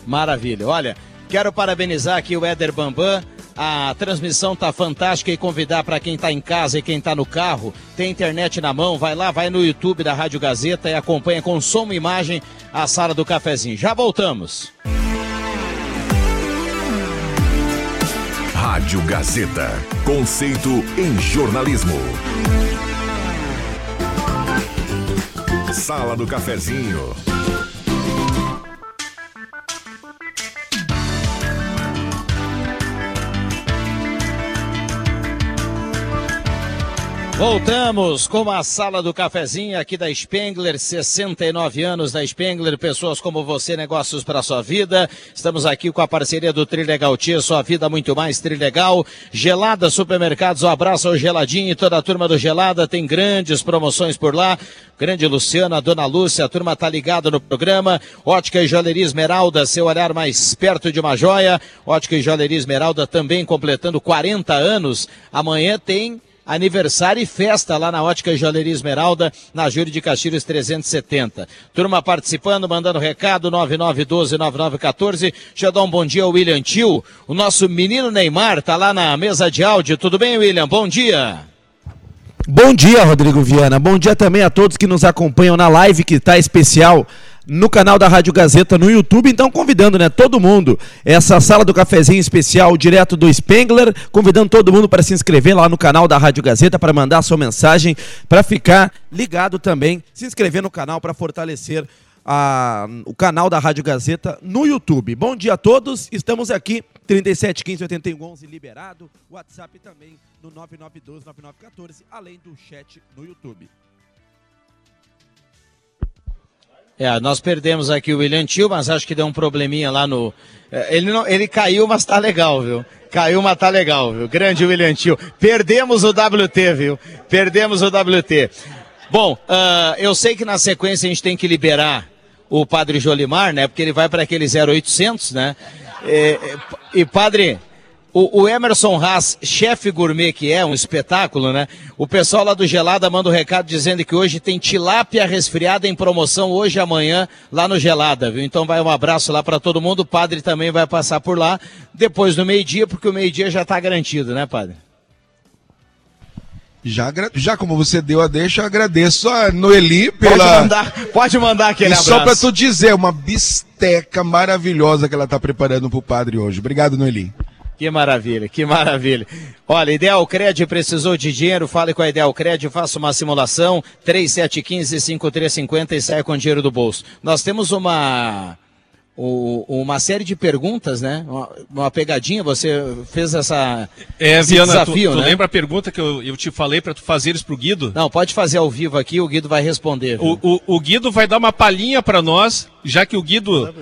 A: Maravilha. Olha, quero parabenizar aqui o Éder Bambam. A transmissão tá fantástica e convidar para quem tá em casa e quem tá no carro, tem internet na mão, vai lá, vai no YouTube da Rádio Gazeta e acompanha com som e imagem a sala do cafezinho. Já voltamos.
L: Rádio Gazeta. Conceito em jornalismo. Sala do Cafezinho.
A: Voltamos com a sala do cafezinho aqui da Spengler, 69 anos da Spengler, pessoas como você, negócios para sua vida. Estamos aqui com a parceria do Trilegal Tia, sua vida muito mais Trilegal. Gelada Supermercados, um abraço ao Geladinho e toda a turma do Gelada, tem grandes promoções por lá. Grande Luciana, Dona Lúcia, a turma tá ligada no programa. Ótica e Joalheria Esmeralda, seu olhar mais perto de uma joia. Ótica e Joalheria Esmeralda também completando 40 anos. Amanhã tem aniversário e festa lá na Ótica Joalheria Esmeralda, na Júlio de Castilhos 370. Turma participando, mandando recado, 9912-9914. Deixa eu dar um bom dia ao William Tio. O nosso menino Neymar tá lá na mesa de áudio. Tudo bem, William? Bom dia.
M: Bom dia, Rodrigo Viana. Bom dia também a todos que nos acompanham na live que está especial no canal da Rádio Gazeta no YouTube. Então, convidando né, todo mundo, essa sala do cafezinho especial direto do Spengler, convidando todo mundo para se inscrever lá no canal da Rádio Gazeta, para mandar sua mensagem, para ficar ligado também, se inscrever no canal para fortalecer a, o canal da Rádio Gazeta no YouTube. Bom dia a todos, estamos aqui, 37 15 81 11 liberado, WhatsApp também no 9912 9914, além do chat no YouTube.
A: É, nós perdemos aqui o William Tio, mas acho que deu um probleminha lá no. É, ele, não, ele caiu, mas tá legal, viu? Caiu, mas tá legal, viu? Grande William Tio. Perdemos o WT, viu? Perdemos o WT. Bom, uh, eu sei que na sequência a gente tem que liberar o Padre Jolimar, né? Porque ele vai para aquele 0800, né? E, e Padre, o, o, Emerson Haas, chefe gourmet que é, um espetáculo, né? O pessoal lá do Gelada manda um recado dizendo que hoje tem tilápia resfriada em promoção hoje e amanhã lá no Gelada, viu? Então vai um abraço lá para todo mundo. O padre também vai passar por lá depois do meio-dia, porque o meio-dia já está garantido, né, padre?
K: Já, já como você deu a deixa, eu agradeço a Noeli pela.
A: Pode mandar, pode mandar aquele e abraço.
K: Só para tu dizer, uma bisteca maravilhosa que ela está preparando para o padre hoje. Obrigado, Noeli.
A: Que maravilha, que maravilha. Olha, Ideal Cred precisou de dinheiro, fale com a Ideal Cred, faça uma simulação, 3715-5350 e saia com dinheiro do bolso. Nós temos uma o- uma série de perguntas, né? Uma, pegadinha, você fez essa
B: É,
A: esse
B: Viana,
A: desafio,
B: tu, tu
A: né?
B: lembra a pergunta que eu, eu te falei para tu fazeres pro Guido?
A: Não, pode fazer ao vivo aqui, o Guido vai responder.
B: O, o, o Guido vai dar uma palhinha para nós, já que o Guido,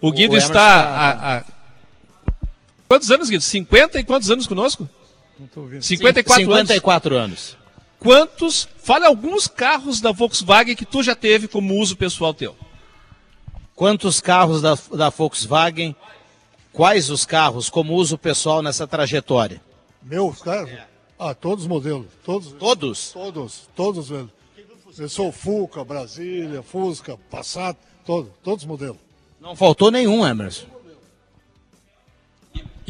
B: o Guido
A: O
B: está
A: tá-
B: a, a- Quantos anos, Guido? 50 e quantos anos conosco?
C: Não tô ouvindo.
B: 54,
A: 54 anos.
B: Quantos? Fala alguns carros da Volkswagen que tu já teve como uso pessoal teu.
A: Quantos carros da, da Volkswagen? Quais os carros como uso pessoal nessa trajetória?
C: Meus carros? Ah, todos os modelos. Todos?
A: Todos?
C: Todos, todos eles. Eu sou Fuca, Brasília, Fusca, Passat, todos, todos os modelos.
A: Não faltou nenhum, Emerson.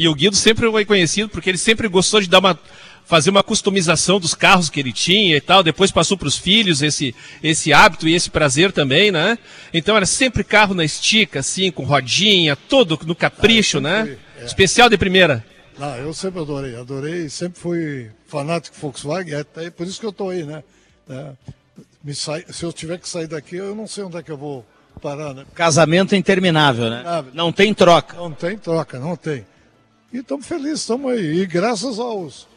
B: E o Guido sempre foi conhecido porque ele sempre gostou de dar uma fazer uma customização dos carros que ele tinha e tal. Depois passou para os filhos esse esse hábito e esse prazer também, né? Então era sempre carro na estica, assim, com rodinha, todo no capricho, né?
C: é.
B: Especial de primeira.
C: Não, eu sempre adorei, adorei, sempre fui fanático de Volkswagen, até por isso que eu estou aí, né? É, me sai, se eu tiver que sair daqui, eu não sei onde é que eu vou parar, né?
A: Casamento interminável, né?
C: Interminável.
A: Não tem troca.
C: Não tem troca, não tem. E estamos felizes, estamos aí. E graças aos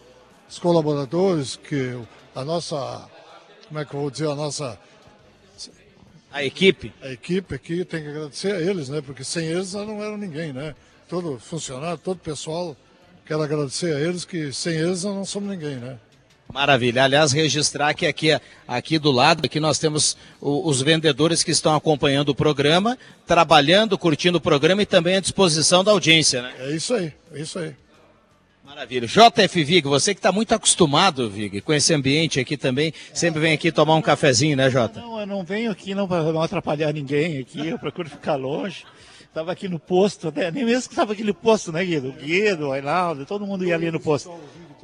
C: os colaboradores, que a nossa, como é que eu vou dizer, a nossa
A: A equipe.
C: a equipe aqui tem que agradecer a eles, né? Porque sem eles nós não eram ninguém, né? Todo funcionário, todo pessoal, quero agradecer a eles, que sem eles nós não somos ninguém, né?
A: Maravilha. Aliás, registrar que aqui, aqui do lado, aqui nós temos os vendedores que estão acompanhando o programa, trabalhando, curtindo o programa e também à disposição da audiência, né?
C: É isso aí, é isso aí.
A: Maravilha. JF Vig, você que está muito acostumado, Vig, com esse ambiente aqui também, sempre vem aqui tomar um cafezinho, né, Jota?
F: Não, eu não venho aqui não para não atrapalhar ninguém aqui, eu procuro ficar longe. Estava aqui no posto, né? nem mesmo que estava aqui no posto, né, Guido? O Guido, o Reinaldo, todo mundo ia ali no posto.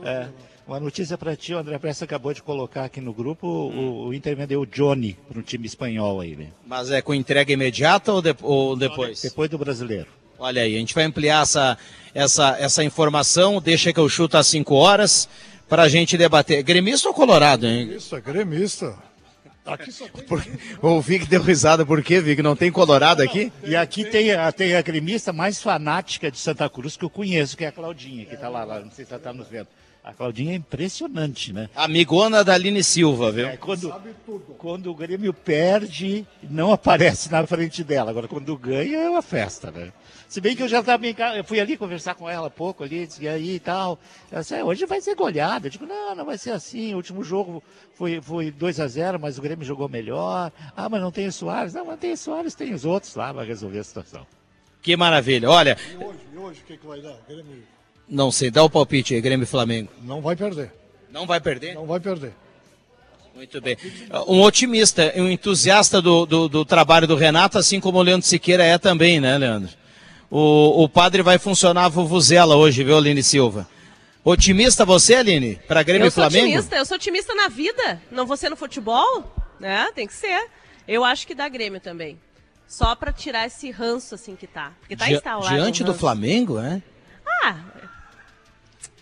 F: É, uma notícia para ti, o André Pressa acabou de colocar aqui no grupo, o, o Inter vendeu o Johnny para um time espanhol aí, né?
A: Mas é com entrega imediata ou, de- ou depois?
F: Depois do brasileiro.
A: Olha aí, a gente vai ampliar essa, essa, essa informação, deixa que eu chuto às 5 horas, para a gente debater. Gremista ou colorado, hein?
C: Isso, é gremista. Aqui só tem...
A: O Vig deu risada, por quê, Vig? Não tem colorado aqui?
F: E aqui tem a, tem a gremista mais fanática de Santa Cruz que eu conheço, que é a Claudinha, que está lá, lá, não sei se ela está nos vendo. A Claudinha é impressionante, né?
A: Amigona da Aline Silva, viu?
F: É, quando, quando o Grêmio perde, não aparece na frente dela. Agora, quando ganha, é uma festa, né? Se bem que eu já estava em casa, eu fui ali conversar com ela há pouco ali, disse, e aí e tal. Ela disse, "É, hoje vai ser goleada. Eu digo, não, não vai ser assim. O último jogo foi, foi 2 a 0 mas o Grêmio jogou melhor. Ah, mas não tem o Soares. Não, mas tem o Soares, tem os outros lá, vai resolver a situação.
A: Que maravilha. Olha,
C: E hoje, e hoje o que, que vai dar? Grêmio
A: não sei, dá o palpite aí, Grêmio e Flamengo.
C: não vai perder.
A: Não vai perder?
C: Não vai perder.
A: Muito bem. Um otimista, um entusiasta do, do, do trabalho do Renato, assim como o Leandro Siqueira é também, né, Leandro? O, o padre vai funcionar a Vuvuzela hoje, viu, Aline Silva? Otimista você, Aline? Para Grêmio
D: eu
A: e
D: sou
A: Flamengo?
D: otimista, eu sou otimista na vida. Não vou ser no futebol, né? Tem que ser. Eu acho que dá Grêmio também. Só pra tirar esse ranço assim que tá. Porque tá
A: Di-
D: instalado.
A: Diante
D: um
A: do. Flamengo, né?
D: Ah,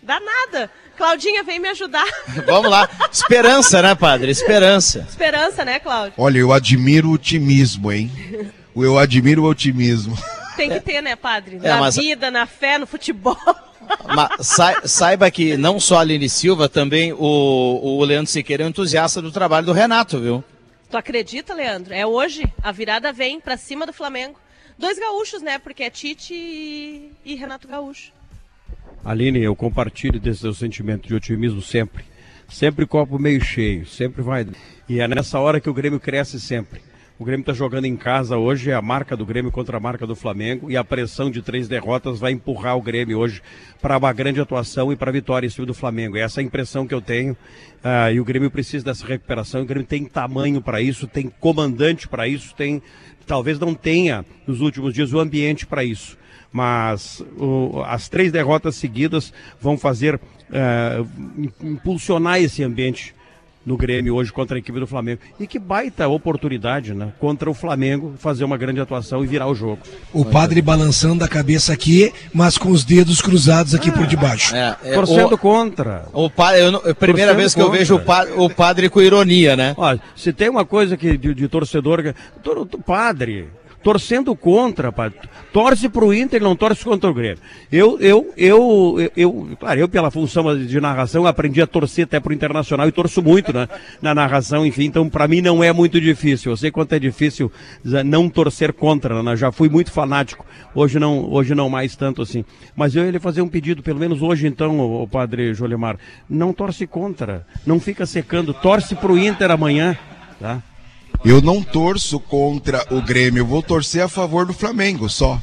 D: dá nada. Claudinha, vem me ajudar.
A: Vamos lá. Esperança, né, padre? Esperança.
D: Esperança, né, Cláudio?
K: Olha, eu admiro o otimismo, hein? Eu admiro o otimismo.
D: Tem que ter, né, padre?
A: É,
D: na
A: mas-
D: vida, na fé, no futebol.
A: Mas sai- saiba que não só a Aline Silva, também o, o Leandro Siqueira é um entusiasta do trabalho do Renato, viu?
D: Tu acredita, Leandro? É hoje. A virada vem pra cima do Flamengo. Dois gaúchos, né? Porque é Tite e, e Renato Gaúcho.
H: Aline, eu compartilho desse seu sentimento de otimismo sempre. Sempre copo meio cheio, sempre vai. E é nessa hora que o Grêmio cresce sempre. O Grêmio está jogando em casa hoje, é a marca do Grêmio contra a marca do Flamengo, e a pressão de três derrotas vai empurrar o Grêmio hoje para uma grande atuação e para vitória em cima do Flamengo. É essa a impressão que eu tenho. ah, e o Grêmio precisa dessa recuperação. O Grêmio tem tamanho para isso, tem comandante para isso, tem. Talvez não tenha nos últimos dias o ambiente para isso mas o- as três derrotas seguidas vão fazer im- impulsionar esse ambiente no Grêmio hoje contra a equipe do Flamengo. E que baita oportunidade, né? Contra o Flamengo, fazer uma grande atuação e virar o jogo.
G: O padre balançando a cabeça aqui, mas com os dedos cruzados aqui por debaixo.
A: É, é,
H: Torcendo
A: o-
H: contra.
A: O padre, eu não- é a primeira
H: Torcendo
A: vez que eu
H: contra.
A: vejo o padre, o padre com ironia, né?
H: Ó, se tem uma coisa que de, de torcedor, tor- padre, torcendo contra, pá. torce pro Inter, não torce contra o Grêmio. Eu, eu, eu, eu, eu, claro, eu pela função de narração aprendi a torcer até pro Internacional e torço muito né, na narração, enfim, então para mim não é muito difícil. Eu sei quanto é difícil não torcer contra, né? já fui muito fanático, hoje não, hoje não mais tanto assim. Mas eu ia lhe fazer um pedido, pelo menos hoje então, o, o padre Jolemar, não torce contra, não fica secando, torce pro Inter amanhã, tá?
K: Eu não torço contra o Grêmio, eu vou torcer a favor do Flamengo só.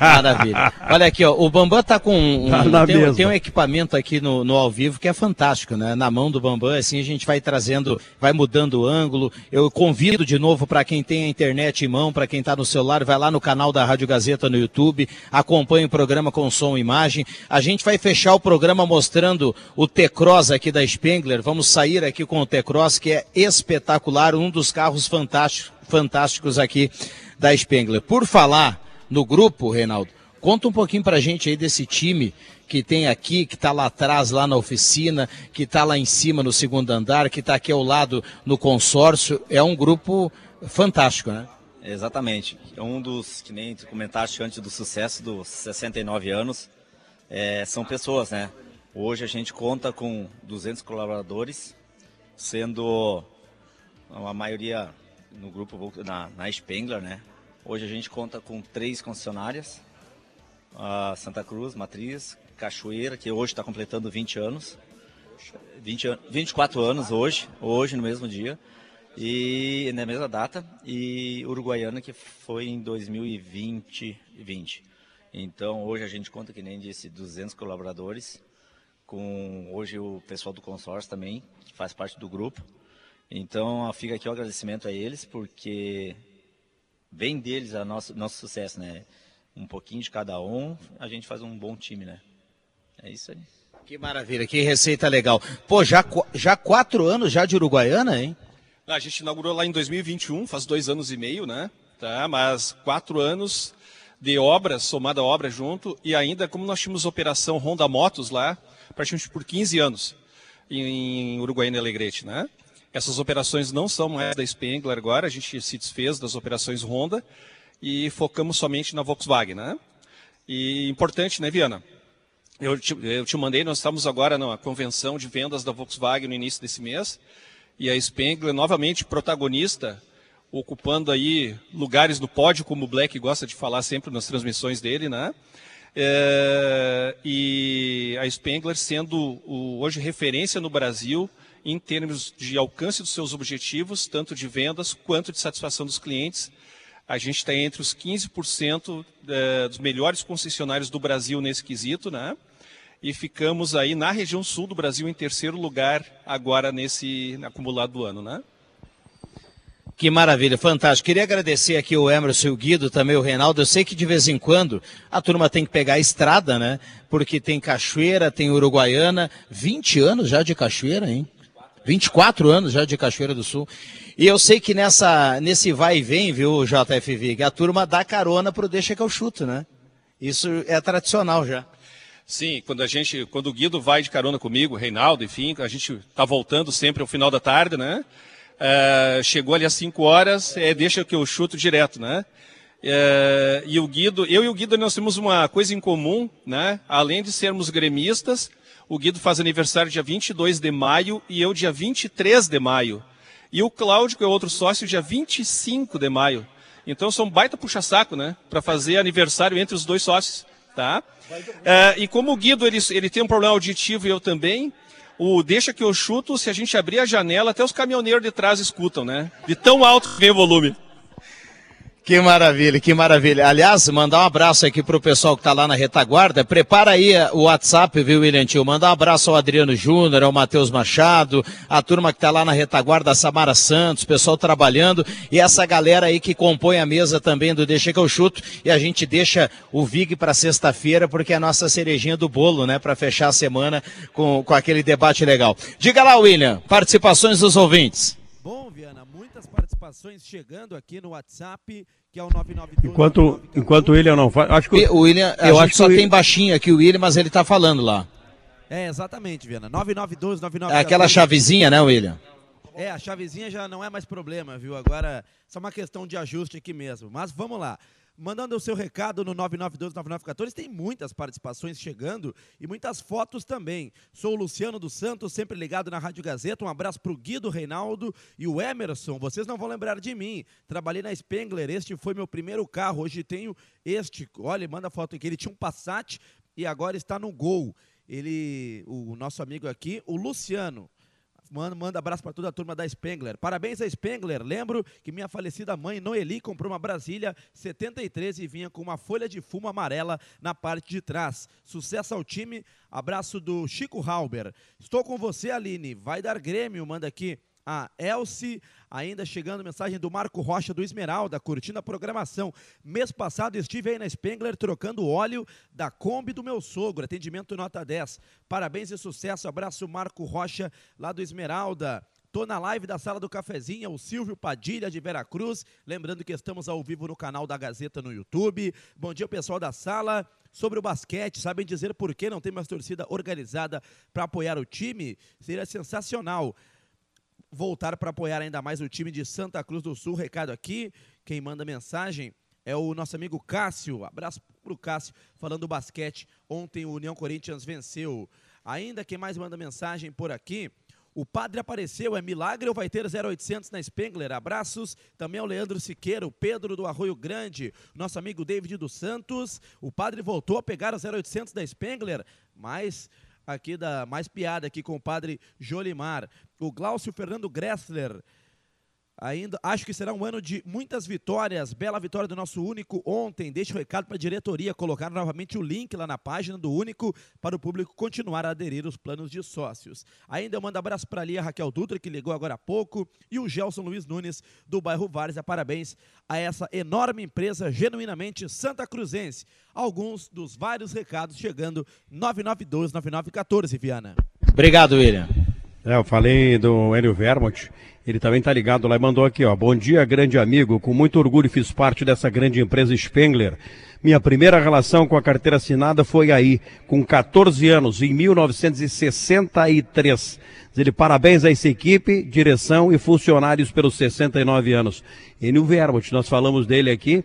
A: Maravilha. Olha aqui, ó, o Bambam tá com um, tá tem, tem, um equipamento aqui no, no ao vivo que é fantástico, né? Na mão do Bambam, assim a gente vai trazendo, vai mudando o ângulo. Eu convido de novo para quem tem a internet em mão, para quem tá no celular, vai lá no canal da Rádio Gazeta no YouTube, acompanhe o programa com som e imagem. A gente vai fechar o programa mostrando o T-Cross aqui da Spengler. Vamos sair aqui com o T-Cross, que é espetacular, um dos carros fantásticos, fantásticos aqui da Spengler. Por falar no grupo, Reinaldo. Conta um pouquinho pra gente aí desse time que tem aqui, que está lá atrás, lá na oficina, que está lá em cima no segundo andar, que está aqui ao lado no consórcio. É um grupo fantástico, né?
E: Exatamente. É um dos, que nem tu comentaste antes do sucesso dos 69 anos, é, são pessoas, né? Hoje a gente conta com 200 colaboradores, sendo a maioria no grupo, na, na Spengler, né? Hoje a gente conta com três concessionárias, a Santa Cruz, Matriz, Cachoeira, que hoje está completando 20 anos, 20, 24 anos hoje, hoje no mesmo dia, e na mesma data, e Uruguaiana, que foi em 2020. 20. Então hoje a gente conta, que nem disse, 200 colaboradores, com hoje o pessoal do consórcio também, que faz parte do grupo. Então fica aqui o agradecimento a eles, porque vem deles a nosso, nosso sucesso, né? Um pouquinho de cada um, a gente faz um bom time, né? É isso aí.
A: Que maravilha, que receita legal. Pô, já, já quatro anos já de Uruguaiana, hein?
B: A gente inaugurou lá em 2021, faz dois anos e meio, né? Tá, mas quatro anos de obra, somada a obra junto, e ainda, como nós tínhamos operação Honda Motos lá, praticamente por 15 anos, em Uruguaiana e Alegrete, né? Essas operações não são mais da Spengler agora, a gente se desfez das operações Honda e focamos somente na Volkswagen, né? E importante, né, Viana? Eu te, eu te mandei, nós estamos agora na convenção de vendas da Volkswagen no início desse mês e a Spengler novamente protagonista, ocupando aí lugares no pódio, como o Black gosta de falar sempre nas transmissões dele, né? É, e a Spengler sendo o, hoje referência no Brasil em termos de alcance dos seus objetivos, tanto de vendas quanto de satisfação dos clientes. A gente está entre os 15% eh, dos melhores concessionários do Brasil nesse quesito, né? E ficamos aí na região sul do Brasil em terceiro lugar agora nesse acumulado do ano, né?
A: Que maravilha, fantástico. Queria agradecer aqui o Emerson o Guido, também o Reinaldo. Eu sei que de vez em quando a turma tem que pegar a estrada, né? Porque tem Cachoeira, tem Uruguaiana. 20 anos já de Cachoeira, hein? 24 anos já de Cachoeira do Sul. E eu sei que nessa, nesse vai e vem, viu, JFV, que a turma dá carona pro Deixa que eu chuto, né? Isso é tradicional já.
B: Sim, quando a gente, quando o Guido vai de carona comigo, Reinaldo, enfim, a gente tá voltando sempre ao final da tarde, né? É, chegou ali às 5 horas, é, deixa que eu chuto direto, né? É, e o Guido, eu e o Guido nós temos uma coisa em comum, né? Além de sermos gremistas, o Guido faz aniversário dia 22 de maio e eu dia 23 de maio. E o Cláudio, que é outro sócio, dia 25 de maio. Então são baita puxa-saco, né? Para fazer aniversário entre os dois sócios, tá? É, e como o Guido ele, ele tem um problema auditivo e eu também, o deixa que eu chuto, se a gente abrir a janela, até os caminhoneiros de trás escutam, né? De tão alto que vem o volume.
A: Que maravilha, que maravilha. Aliás, mandar um abraço aqui pro pessoal que está lá na retaguarda. Prepara aí o WhatsApp, viu, William Tio? Mandar um abraço ao Adriano Júnior, ao Matheus Machado, a turma que está lá na retaguarda, a Samara Santos, pessoal trabalhando e essa galera aí que compõe a mesa também do Deixa que eu chuto. E a gente deixa o Vig para sexta-feira, porque é a nossa cerejinha do bolo, né? Para fechar a semana com, com aquele debate legal. Diga lá, William, participações dos ouvintes.
M: Participações chegando aqui no WhatsApp que é o 992.
H: Enquanto, enquanto o William não faz. Acho que
A: o William, a eu acho só tem baixinho aqui o William, mas ele tá falando lá.
M: É, exatamente, Viana. 992
A: 99 É aquela chavezinha, né, William?
M: É, a chavezinha já não é mais problema, viu? Agora, só uma questão de ajuste aqui mesmo. Mas vamos lá. Mandando o seu recado no 99129914, tem muitas participações chegando e muitas fotos também. Sou o Luciano dos Santos, sempre ligado na Rádio Gazeta. Um abraço pro Guido Reinaldo e o Emerson. Vocês não vão lembrar de mim. Trabalhei na Spengler, este foi meu primeiro carro. Hoje tenho este. Olha, manda foto aqui. Ele tinha um Passat e agora está no Gol. Ele, o nosso amigo aqui, o Luciano. Manda, manda abraço para toda a turma da Spengler. Parabéns a Spengler. Lembro que minha falecida mãe, Noeli, comprou uma Brasília 73 e vinha com uma folha de fumo amarela na parte de trás. Sucesso ao time. Abraço do Chico Halber. Estou com você, Aline. Vai dar Grêmio, manda aqui a Elce, ainda chegando mensagem do Marco Rocha do Esmeralda, curtindo a programação. Mês passado estive aí na Spengler trocando óleo da Kombi do meu sogro, atendimento nota 10. Parabéns e sucesso, abraço Marco Rocha lá do Esmeralda. Tô na live da Sala do Cafezinho, o Silvio Padilha de Veracruz. Lembrando que estamos ao vivo no canal da Gazeta no YouTube. Bom dia, pessoal da sala. Sobre o basquete, sabem dizer por que não tem mais torcida organizada para apoiar o time? Seria sensacional voltar para apoiar ainda mais o time de Santa Cruz do Sul. Recado aqui, quem manda mensagem é o nosso amigo Cássio. Abraço para o Cássio, falando do basquete. Ontem o União Corinthians venceu. Ainda quem mais manda mensagem por aqui? O padre apareceu, é milagre ou vai ter 0800 na Spengler? Abraços. Também ao Leandro Siqueira, o Pedro do Arroio Grande, nosso amigo David dos Santos. O padre voltou a pegar o 0800 da Spengler, mas aqui da mais piada aqui com o padre Jolimar. O Glaucio Fernando Gressler. Ainda acho que será um ano de muitas vitórias. Bela vitória do nosso Único ontem. Deixa o recado para a diretoria colocar novamente o link lá na página do Único para o público continuar a aderir aos planos de sócios. Ainda eu mando abraço para ali a Raquel Dutra, que ligou agora há pouco, e o Gelson Luiz Nunes, do bairro Várzea. Parabéns a essa enorme empresa genuinamente santa cruzense. Alguns dos vários recados chegando 9912-9914, Viana.
A: Obrigado, William.
H: É, eu falei do Hélio Vermont, ele também tá ligado lá e mandou aqui, ó. Bom dia, grande amigo. Com muito orgulho fiz parte dessa grande empresa Spengler. Minha primeira relação com a carteira assinada foi aí, com 14 anos, em 1963. Ele parabéns a essa equipe, direção e funcionários pelos 69 anos. Enio Vermont, nós falamos dele aqui.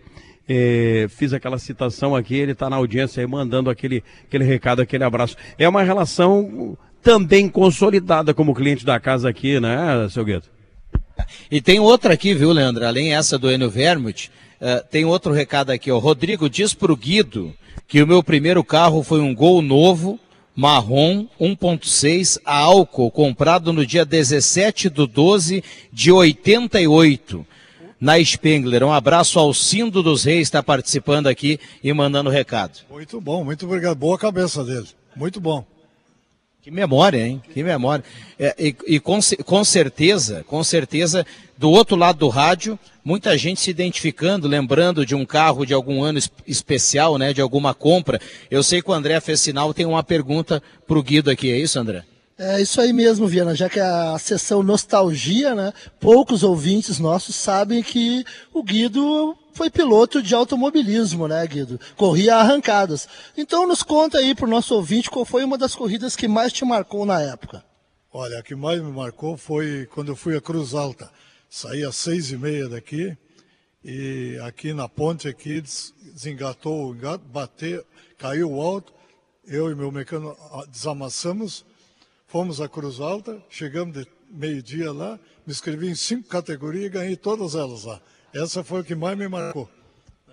H: Eh, fiz aquela citação aqui, ele está na audiência aí mandando aquele, aquele recado, aquele abraço. É uma relação também consolidada como cliente da casa aqui, né, seu Gueto?
A: E tem outra aqui, viu, Leandro? Além essa do Enio Vermut, uh, tem outro recado aqui, ó. Rodrigo diz pro Guido que o meu primeiro carro foi um Gol novo, marrom, 1.6, a álcool, comprado no dia 17 do 12 de 88 na Spengler. Um abraço ao Cindo dos Reis, está participando aqui e mandando recado.
C: Muito bom, muito obrigado. Boa cabeça dele. Muito bom.
A: Que memória, hein? Que memória. É, e, e com, com, certeza, com certeza, do outro lado do rádio, muita gente se identificando, lembrando de um carro de algum ano especial, né? De alguma compra. Eu sei que o André fez sinal, tem uma pergunta para o Guido aqui, é isso, André?
J: É isso aí mesmo, Viana, já que a sessão nostalgia, né? Poucos ouvintes nossos sabem que o Guido foi piloto de automobilismo, né, Guido? Corria arrancadas. Então nos conta aí para o nosso ouvinte qual foi uma das corridas que mais te marcou na época.
C: Olha, a que mais me marcou foi quando eu fui a Cruz Alta. Saí às seis e meia daqui e aqui na ponte aqui desengatou o engato, bateu, caiu o alto. Eu e meu mecânico desamassamos, fomos a Cruz Alta, chegamos de meio-dia lá, me inscrevi em cinco categorias e ganhei todas elas lá. Essa foi o que mais me marcou.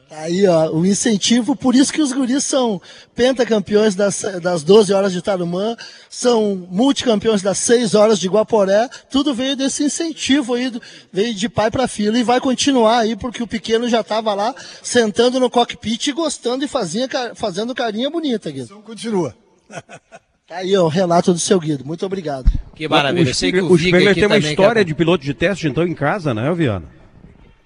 J: Aí, ó, o incentivo, por isso que os guris são pentacampeões das, das 12 horas de Tarumã, são multicampeões das 6 horas de Guaporé, tudo veio desse incentivo aí, veio de pai para filho e vai continuar aí, porque o pequeno já estava lá, sentando no cockpit e gostando e fazia, fazendo carinha bonita, Guido.
C: Então continua.
J: Tá aí, ó, o relato do seu Guido. Muito obrigado.
H: Que maravilha. O, o, o Spengler tem uma história de piloto de teste, então, em casa, né, Viana?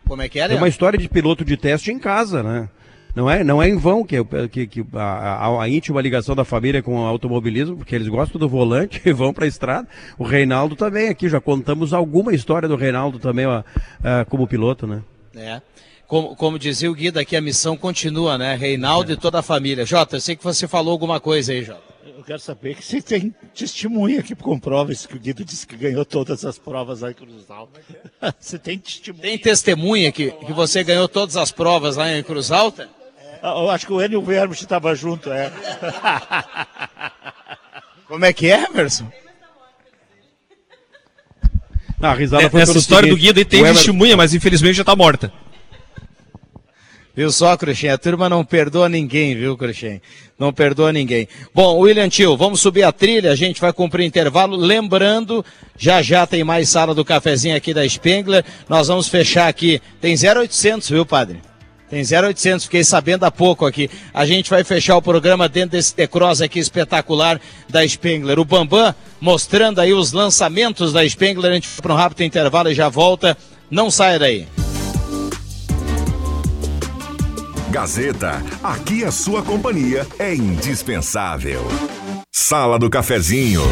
A: Como é que é,
H: É uma história de piloto de teste em casa, né? Não é, não é em vão que, que, que a, a, a, íntima ligação da família com o automobilismo, porque eles gostam do volante e vão para a estrada. O Reinaldo também aqui, já contamos alguma história do Reinaldo também ó, como piloto, né?
A: É. Como, como dizia o Guida aqui, a missão continua, né? Reinaldo é. e toda a família. Jota, eu sei que você falou alguma coisa aí, Jota.
F: Eu quero saber que se tem testemunha que comprova isso que o Guido disse que ganhou todas as provas lá em Cruz Alta. Você tem testemunha?
A: Tem testemunha que, que você ganhou todas as provas lá em Cruz Alta?
F: Ah, Eu acho que o Enio Vermes estava junto, é.
A: Como é que é, Emerson?
H: Não, a risada
N: É,
H: foi
N: Essa história do
H: seguinte,
N: Guido aí tem
H: o Emer-
N: testemunha, mas infelizmente já tá morta.
A: Viu só, Cruxem? A turma não perdoa ninguém, viu, Cruxem? Não perdoa ninguém. Bom, William Tio, vamos subir a trilha, a gente vai cumprir intervalo. Lembrando, já já tem mais sala do cafezinho aqui da Spengler. Nós vamos fechar aqui. Tem 0800, viu, padre? Tem 0800, fiquei sabendo há pouco aqui. A gente vai fechar o programa dentro desse T-Cross aqui espetacular da Spengler. O Bambam mostrando aí os lançamentos da Spengler. A gente vai para um rápido intervalo e já volta. Não saia daí.
L: Gazeta, aqui a sua companhia é indispensável. Sala do Cafezinho.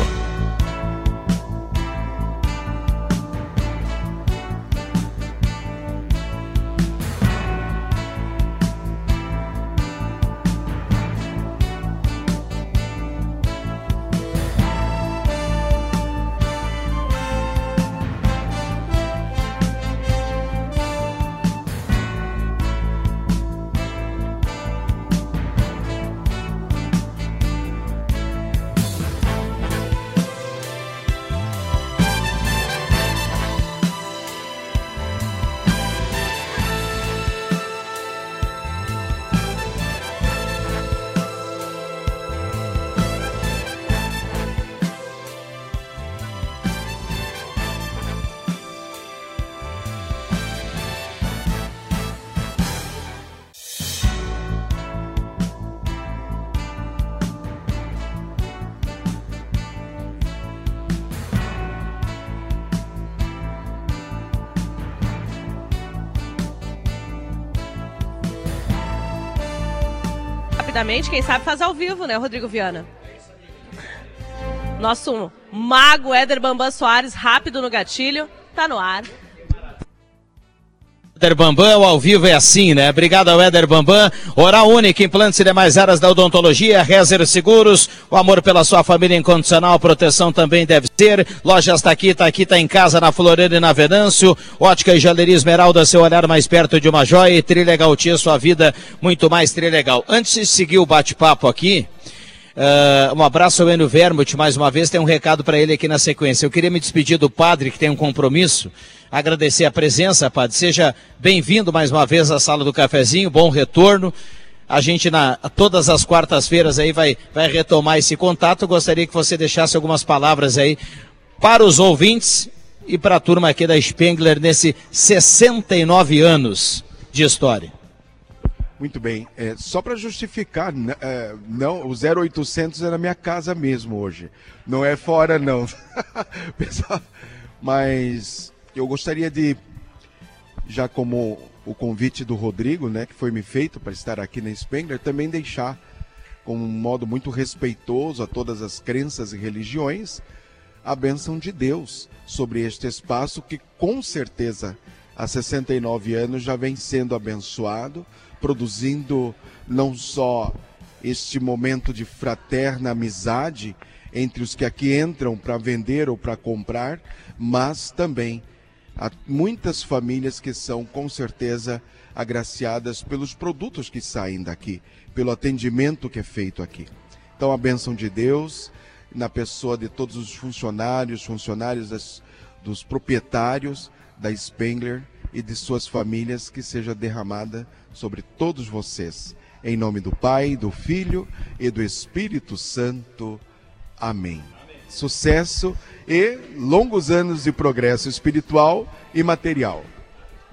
D: Rapidamente, quem sabe faz ao vivo, né, Rodrigo Viana? Nosso mago Éder Bambam Soares, rápido no gatilho, tá no ar.
A: Éder Bambam, o ao vivo é assim, né? Obrigado ao Éder Bambam. Oral Única, implantes e demais áreas da odontologia, Rezer Seguros, o amor pela sua família incondicional, proteção também deve ser. Lojas tá aqui, tá aqui, tá em casa, na Floreira e na Venâncio. Ótica e Jaleria Esmeralda, seu olhar mais perto de uma joia. E Trilegal Tia, sua vida muito mais trilegal. Antes de seguir o bate-papo aqui, Uh, um abraço ao Enio Vermut, mais uma vez, tem um recado para ele aqui na sequência. Eu queria me despedir do padre, que tem um compromisso, agradecer a presença, padre. Seja bem-vindo mais uma vez à sala do cafezinho, bom retorno. A gente, na, todas as quartas-feiras, aí vai, vai retomar esse contato. Gostaria que você deixasse algumas palavras aí para os ouvintes e para a turma aqui da Spengler nesse 69 anos de história.
K: Muito bem. É, só para justificar, n- é, não, o 0800 é na minha casa mesmo hoje. Não é fora, não. Mas eu gostaria de, já como o convite do Rodrigo, né, que foi me feito para estar aqui na Spengler, também deixar com um modo muito respeitoso a todas as crenças e religiões a bênção de Deus sobre este espaço que com certeza há 69 anos já vem sendo abençoado, produzindo não só este momento de fraterna amizade entre os que aqui entram para vender ou para comprar, mas também há muitas famílias que são com certeza agraciadas pelos produtos que saem daqui, pelo atendimento que é feito aqui. Então a bênção de Deus na pessoa de todos os funcionários, funcionários das- dos proprietários da Spengler e de suas famílias que seja derramada sobre todos vocês. Em nome do Pai, do Filho e do Espírito Santo. Amém. Sucesso e longos anos de progresso espiritual e material.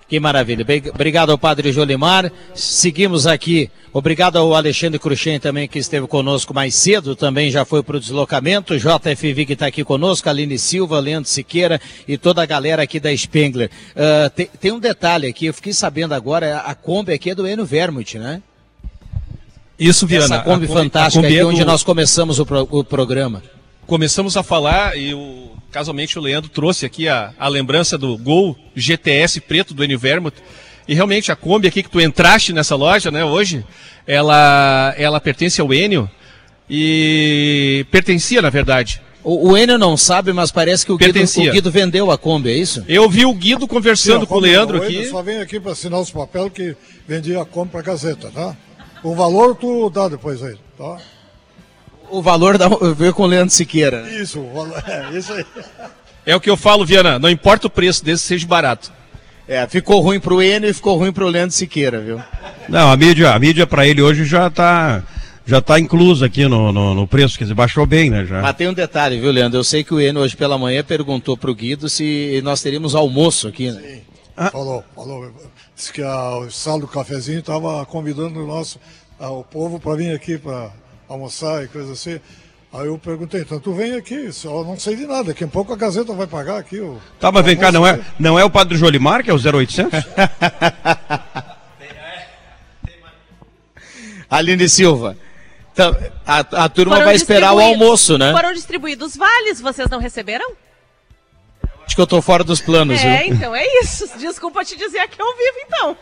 A: Que maravilha. Obrigado ao Padre Jolimar. Seguimos aqui. Obrigado ao Alexandre Cruxem também, que esteve conosco mais cedo, também já foi para o deslocamento. JFV que está aqui conosco, Aline Silva, Leandro Siqueira e toda a galera aqui da Spengler. Ah, tem, tem um detalhe aqui, eu fiquei sabendo agora, a Kombi aqui é do Enio Vermut, né?
N: Isso, Viana.
A: Essa Kombi
N: a
A: fantástica
N: a Kombi
A: aqui,
N: é
A: onde
N: do-
A: nós começamos o, pro- o programa.
N: Começamos a falar e o, casualmente o Leandro trouxe aqui a, a lembrança do Gol GTS preto do Enio Vermut. E realmente a Kombi aqui que tu entraste nessa loja, né, hoje, ela, ela pertence ao Enio. E pertencia, na verdade.
A: O, o Enio não sabe, mas parece que o Guido, o Guido vendeu a Kombi, é isso?
N: Eu vi o Guido conversando com o Leandro aqui.
C: Eu só venho aqui para assinar os papéis que vendia a compra pra Gazeta, tá? O valor tu dá depois aí, tá?
A: O valor da, veio com o Leandro Siqueira.
C: Isso, o é isso aí.
N: É o que eu falo, Viana, não importa o preço desse, seja barato.
A: É, ficou ruim pro Enio e ficou ruim pro Leandro Siqueira, viu?
H: Não, a mídia, a mídia para ele hoje já tá, já tá inclusa aqui no, no, no preço, quer dizer, baixou bem, né? Já.
A: Mas tem um detalhe, viu, Leandro? Eu sei que o Enio hoje pela manhã perguntou pro Guido se nós teríamos almoço aqui, né?
C: Falou, falou. Disse que a, o sal do cafezinho estava convidando o nosso, a- o povo para vir aqui para almoçar e coisa assim. Aí eu perguntei, então tu vem aqui, só não sei de nada, daqui a pouco a Gazeta vai pagar aqui o.
H: Tá, mas vem cá, não é, não é o Padre Jolimar, que é o 0800?
A: Aline Silva. Então, a, a turma
D: Foram
A: vai esperar o almoço, né?
D: Foram distribuídos vales, vocês não receberam?
A: Acho que eu tô fora dos planos,
D: é,
A: viu?
D: então é isso. Desculpa te dizer que eu vivo, então.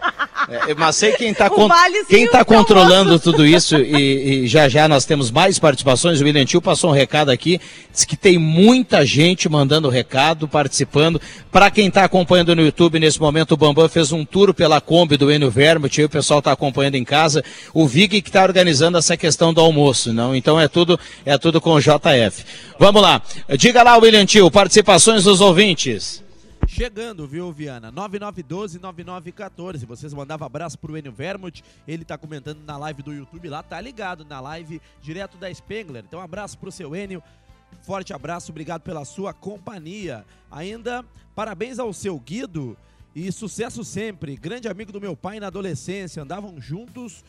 A: É, mas sei quem está
D: O valezinho
A: quem tá
D: do
A: controlando
D: almoço.
A: tudo isso e, e já já nós temos mais participações. O William Tio passou um recado aqui, diz que tem muita gente mandando recado, participando. Para quem está acompanhando no YouTube nesse momento, o Bambam fez um tour pela Kombi do Enio Vermut, o pessoal está acompanhando em casa. O Vig que está organizando essa questão do almoço, não? Então é tudo é tudo com o JF. Vamos lá. Diga lá, William Tio, participações dos ouvintes.
M: Chegando, viu, Viana? 9912-9914. Vocês mandavam abraço pro Enio Vermut. Ele tá comentando na live do YouTube lá, tá ligado na live direto da Spengler. Então, um abraço pro seu Enio. Forte abraço, obrigado pela sua companhia. Ainda, parabéns ao seu Guido e sucesso sempre. Grande amigo do meu pai na adolescência, andavam juntos.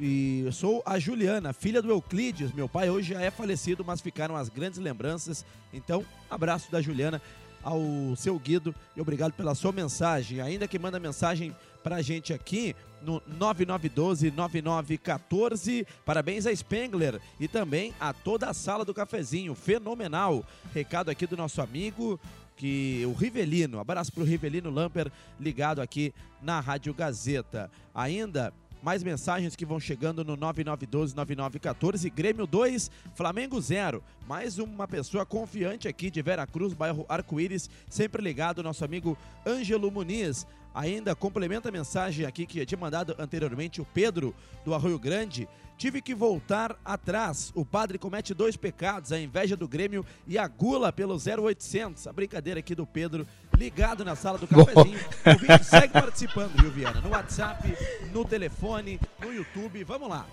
M: E eu sou a Juliana, filha do Euclides. Meu pai hoje já é falecido, mas ficaram as grandes lembranças. Então, abraço da Juliana ao seu Guido e obrigado pela sua mensagem. Ainda que manda mensagem pra gente aqui no 9912-9914. Parabéns a Spengler e também a toda a sala do cafezinho. Fenomenal. Recado aqui do nosso amigo que o Rivelino, abraço pro Rivelino Lamper ligado aqui na Rádio Gazeta. Ainda mais mensagens que vão chegando no 9912-9914. Grêmio 2, Flamengo 0. Mais uma pessoa confiante aqui de Vera Cruz, bairro Arco-Íris, sempre ligado, nosso amigo Ângelo Muniz. Ainda complementa a mensagem aqui que tinha mandado anteriormente o Pedro do Arroio Grande. Tive que voltar atrás. O padre comete dois pecados: a inveja do Grêmio e a gula pelo 0800. A brincadeira aqui do Pedro, ligado na sala do cafezinho. O vídeo segue participando, viu, Viana? No WhatsApp, no telefone, no YouTube. Vamos lá.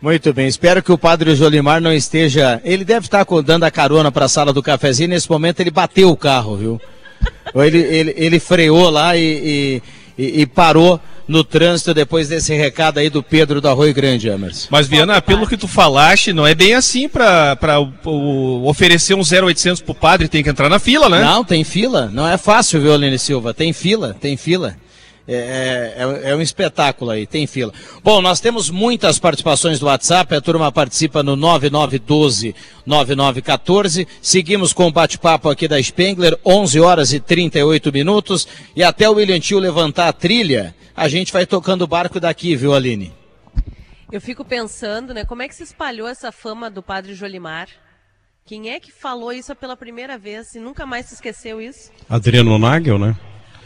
A: Muito bem, espero que o padre Jolimar não esteja. Ele deve estar dando a carona para a sala do cafezinho. Nesse momento ele bateu o carro, viu? Ou ele, ele, ele freou lá e, e- e parou no trânsito depois desse recado aí do Pedro do Arroio Grande, Emerson.
N: Mas, Viana, pelo que tu falaste, não é bem assim pra, pra o- o- oferecer um 0800 pro padre, tem que entrar na fila, né?
A: Não, tem fila. Não é fácil, viu, Aline Silva? Tem fila, tem fila. É, é- é um espetáculo aí, tem fila. Bom, nós temos muitas participações do WhatsApp, a turma participa no 9912-9914. Seguimos com o bate-papo aqui da Spengler, 11 horas e 38 minutos. E até o William Tio levantar a trilha, a gente vai tocando o barco daqui, viu, Aline?
D: Eu fico pensando, né, como é que se espalhou essa fama do padre Jolimar? Quem é que falou isso pela primeira vez e nunca mais se esqueceu isso?
H: Adriano Nagel, né?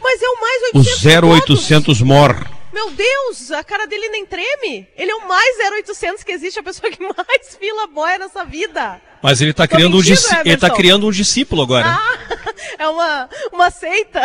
D: Mas é o mais
H: O
D: 800 de todos.
H: 0800 mor.
D: Meu Deus, a cara dele nem treme. Ele é o mais 0800 que existe, a pessoa que mais fila boia nessa vida.
N: Mas ele tá
D: Tô
N: criando um
D: mentindo,
N: disci- ele tá criando um discípulo agora.
D: É uma, uma seita.